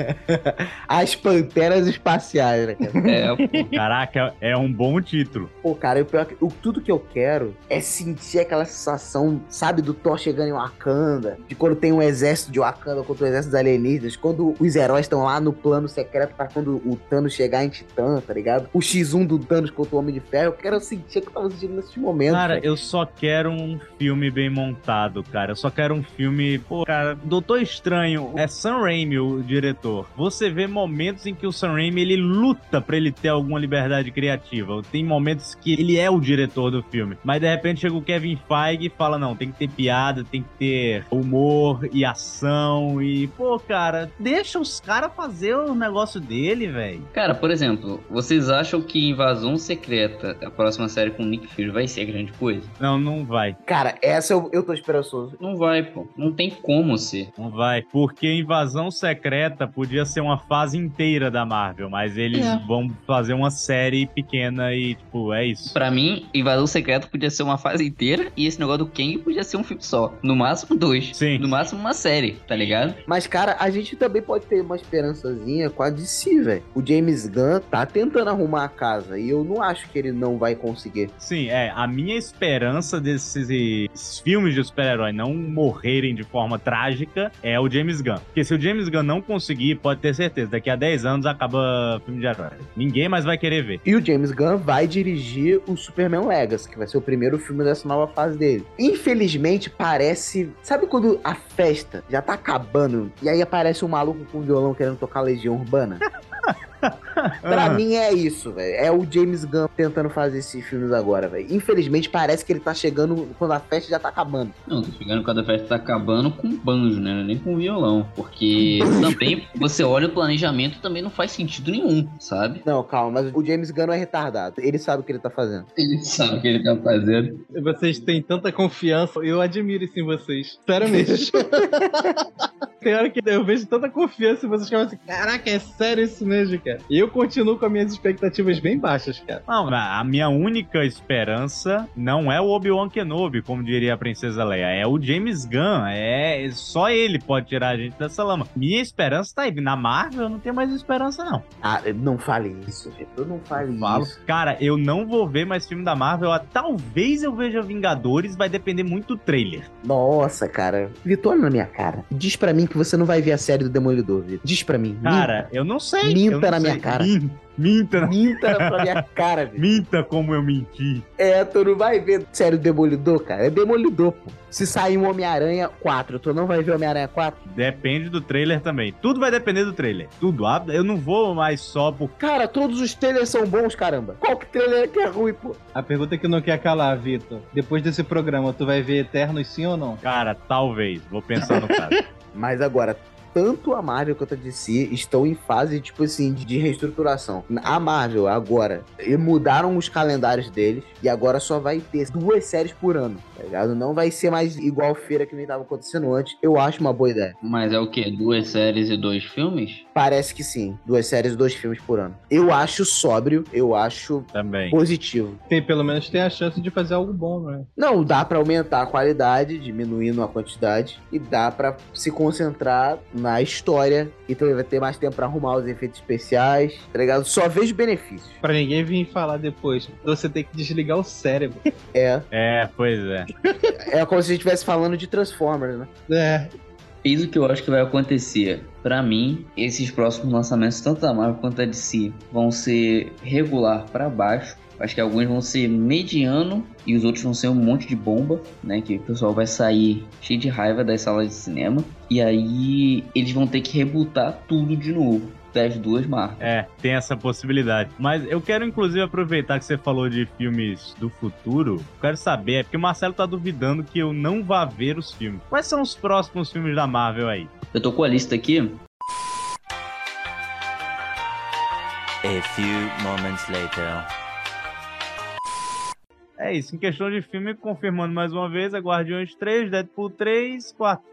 as panteras espaciais, né, cara? É, pô. Caraca, é um bom título. Pô, cara, o pior é que o, tudo que eu quero é sentir aquela sensação, sabe, do Thor chegando em Wakanda, de quando tem um exército de Wakanda contra o exército dos alienígenas, quando os heróis estão lá no plano secreto pra quando o Thanos chegar em Titã, tá ligado? O X1 do Thanos contra o Homem de Ferro, eu quero sentir o que eu tava sentindo nesse momento. Cara, velho. eu só quero um filme bem montado, cara. Eu só quero um filme. Pô, cara, Doutor Estranho é Sam Raimi, o diretor. Você vê momentos em que o Sam Raimi ele luta pra ele ter alguma liberdade criativa. Tem momentos que ele é o diretor do filme. Mas de repente chega o Kevin Feige e fala: não, tem que ter piada, tem que ter humor e ação. E, pô, cara, deixa os caras fazer o negócio dele, velho. Cara, por exemplo, vocês acham que Invasão Secreta, a próxima série com o Nick Fury, vai ser grande coisa? Não, não vai. Cara, essa eu, eu tô esperançoso. Não vai, pô. Não tem como ser. Não vai. Porque Invasão Secreta podia ser uma fase inteira da Marvel, mas eles É. vão fazer uma série pequena e, tipo, é isso. Pra mim, Invasão Secreta podia ser uma fase inteira e esse negócio do Kang podia ser um filme só. No máximo dois. Sim. No máximo uma série, tá ligado? Mas, cara, a gente também pode ter uma esperançazinha com a DC, velho. O James Gunn tá tentando arrumar a casa e eu não acho que ele não vai conseguir. Sim, é. A minha esperança desses filmes de super-herói não morrerem de forma trágica é o James Gunn. Porque se o James Gunn não conseguir, pode ter certeza, daqui a 10 anos acaba filme de herói. Ninguém mais vai querer ver. E o James Gunn vai dirigir o Superman Legacy, que vai ser o primeiro filme dessa nova fase dele. Infelizmente, parece. Sabe quando a festa já tá acabando e aí aparece um maluco com um violão querendo tocar Legião Urbana? Pra Ah. mim é isso, velho. É o James Gunn tentando fazer esses filmes agora, velho. Infelizmente, parece que ele tá chegando quando a festa já tá acabando. Não, tô chegando quando a festa tá acabando com banjo, né? Nem com violão. Porque também, você olha o planejamento também não faz sentido nenhum, sabe? Não, calma, mas o James Gunn não é retardado. Ele sabe o que ele tá fazendo. Ele sabe o que ele tá fazendo. Vocês têm tanta confiança, eu admiro isso em vocês. Sério mesmo. Tem hora que eu vejo tanta confiança em vocês que eu falo assim, caraca, é sério isso mesmo, cara. E eu continuo com as minhas expectativas bem baixas, cara. Não, a minha única esperança não é o Obi-Wan Kenobi, como diria a Princesa Leia, é o James Gunn. É só ele pode tirar a gente dessa lama. Minha esperança tá aí. Na Marvel eu não tenho mais esperança, não. Ah, não fale isso, Vitor. Não fale Falo. isso. Cara, eu não vou ver mais filme da Marvel. Ah, Talvez eu veja Vingadores, vai depender muito do trailer. Nossa, cara. Vitor, olha na minha cara. Diz pra mim que você não vai ver a série do Demolidor, Vitor. Diz pra mim. Cara, eu não sei. Minta eu não na minha cara. Min- Minta, na- Minta pra minha cara, Vitor. minta como eu menti. É, tu não vai ver série do Demolidor, cara. É Demolidor, pô. Se sair um Homem-Aranha 4, tu não vai ver Homem-Aranha 4? Depende do trailer também. Tudo vai depender do trailer. Tudo. Ah, Eu não vou mais só por. Cara, todos os trailers são bons, caramba. Qual que trailer é que é ruim, pô? A pergunta que não quer calar, Vitor. Depois desse programa, tu vai ver Eternos sim ou não? Cara, talvez. Vou pensar no caso. Mas agora, tanto a Marvel quanto a DC estão em fase, tipo assim, de reestruturação. A Marvel, agora, mudaram os calendários deles e agora só vai ter duas séries por ano, tá ligado? Não vai ser mais igual feira que nem tava acontecendo antes. Eu acho uma boa ideia. Mas é o quê? Duas séries e dois filmes? Parece que sim. Duas séries, dois filmes por ano. Eu acho sóbrio, eu acho Também. positivo. Tem, pelo menos tem a chance de fazer algo bom, né? Não, dá pra aumentar a qualidade, diminuindo a quantidade, e dá pra se concentrar na história. Então vai ter mais tempo pra arrumar os efeitos especiais, tá ligado? Só vejo benefícios. Pra ninguém vir falar depois. Você tem que desligar o cérebro. É, É, pois é. é como se a gente estivesse falando de Transformers, né? É. Eis o que eu acho que vai acontecer. Pra mim, esses próximos lançamentos, tanto da Marvel quanto da DC, vão ser regular pra baixo. Acho que alguns vão ser mediano e os outros vão ser um monte de bomba, né? Que o pessoal vai sair cheio de raiva das salas de cinema. E aí eles vão ter que rebutar tudo de novo das duas marcas. É, tem essa possibilidade. Mas eu quero, inclusive, aproveitar que você falou de filmes do futuro. Quero saber, é porque o Marcelo tá duvidando que eu não vá ver os filmes. Quais são os próximos filmes da Marvel aí? Eu tô com a lista aqui. A few moments later. É isso, em questão de filme, confirmando mais uma vez, é Guardiões 3, Deadpool 3, Quarteto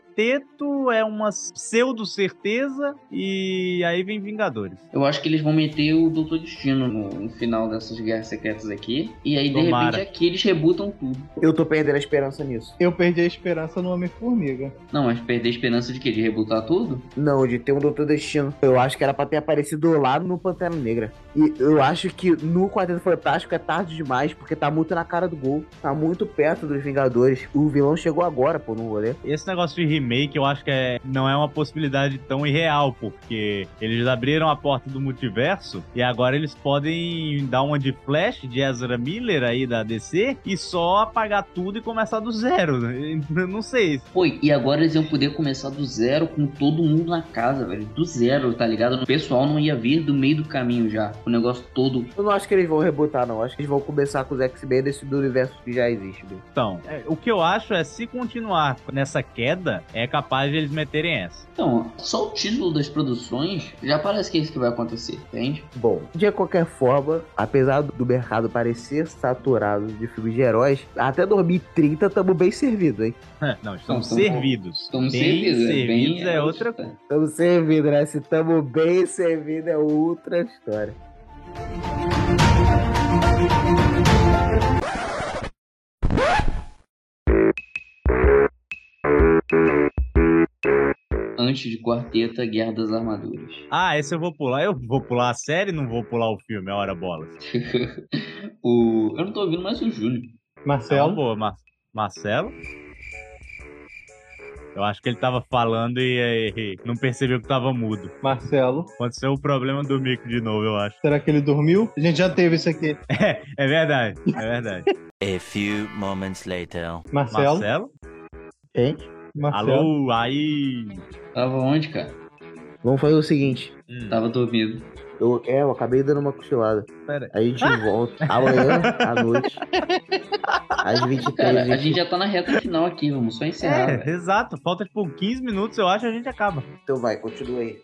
é uma pseudo-certeza e aí vem Vingadores. Eu acho que eles vão meter o Doutor Destino no, no final dessas guerras secretas aqui. E aí, de Tomara. repente, aqui eles rebutam tudo. Eu tô perdendo a esperança nisso. Eu perdi a esperança no Homem-Formiga. Não, mas perder a esperança de quê? De rebutar tudo? Não, de ter um Doutor Destino. Eu acho que era pra ter aparecido lá no Pantera Negra. E eu acho que no Quarteto Fantástico é tarde demais, porque tá muito na cara do gol. Tá muito perto dos Vingadores. O vilão chegou agora, pô, no rolê. Esse negócio de remake eu acho que é, não é uma possibilidade tão irreal, porque eles abriram a porta do multiverso e agora eles podem dar uma de Flash, de Ezra Miller aí da DC, e só apagar tudo e começar do zero. Eu não sei. Pô, e agora eles iam poder começar do zero com todo mundo na casa, velho. Do zero, tá ligado? O pessoal não ia vir do meio do caminho já. O negócio todo. Eu não acho que eles vão rebutar, não. Acho que eles vão começar com os X-Men desse do universo que já existe. Então, é, o que eu acho é se continuar nessa queda, é capaz de eles meterem essa. Então, só o título das produções já parece que é isso que vai acontecer, entende? Bom, de qualquer forma, apesar do mercado parecer saturado de filmes de heróis, até 2030 estamos bem servidos, hein? Não, estamos tamo- servidos. Estamos servidos, né? servidos Bem- é outra coisa. Estamos servidos, né? Se estamos bem servidos é outra história. Antes de Quarteta, Guerra das Armaduras. Ah, esse eu vou pular. Eu vou pular a série não vou pular o filme, é hora bola. o... Eu não tô ouvindo mais o Júnior. Marcelo. boa, Mar- Marcelo? Eu acho que ele tava falando e, e não percebeu que tava mudo. Marcelo. Aconteceu o problema do mico de novo, eu acho. Será que ele dormiu? A gente já teve isso aqui. É verdade, é verdade. A few moments later. Marcelo. Marcelo? Gente, Marcelo. Alô, aí. Tava onde, cara? vamos fazer o seguinte. Hum, Tava dormindo. Eu, é, eu acabei dando uma cochilada. Pera. A gente volta amanhã à noite. Às 23 Cara, A gente já tá na reta final aqui, vamos só é, encerrar. É, exato. Falta tipo 15 minutos, eu acho, a gente acaba. Então vai, continua aí.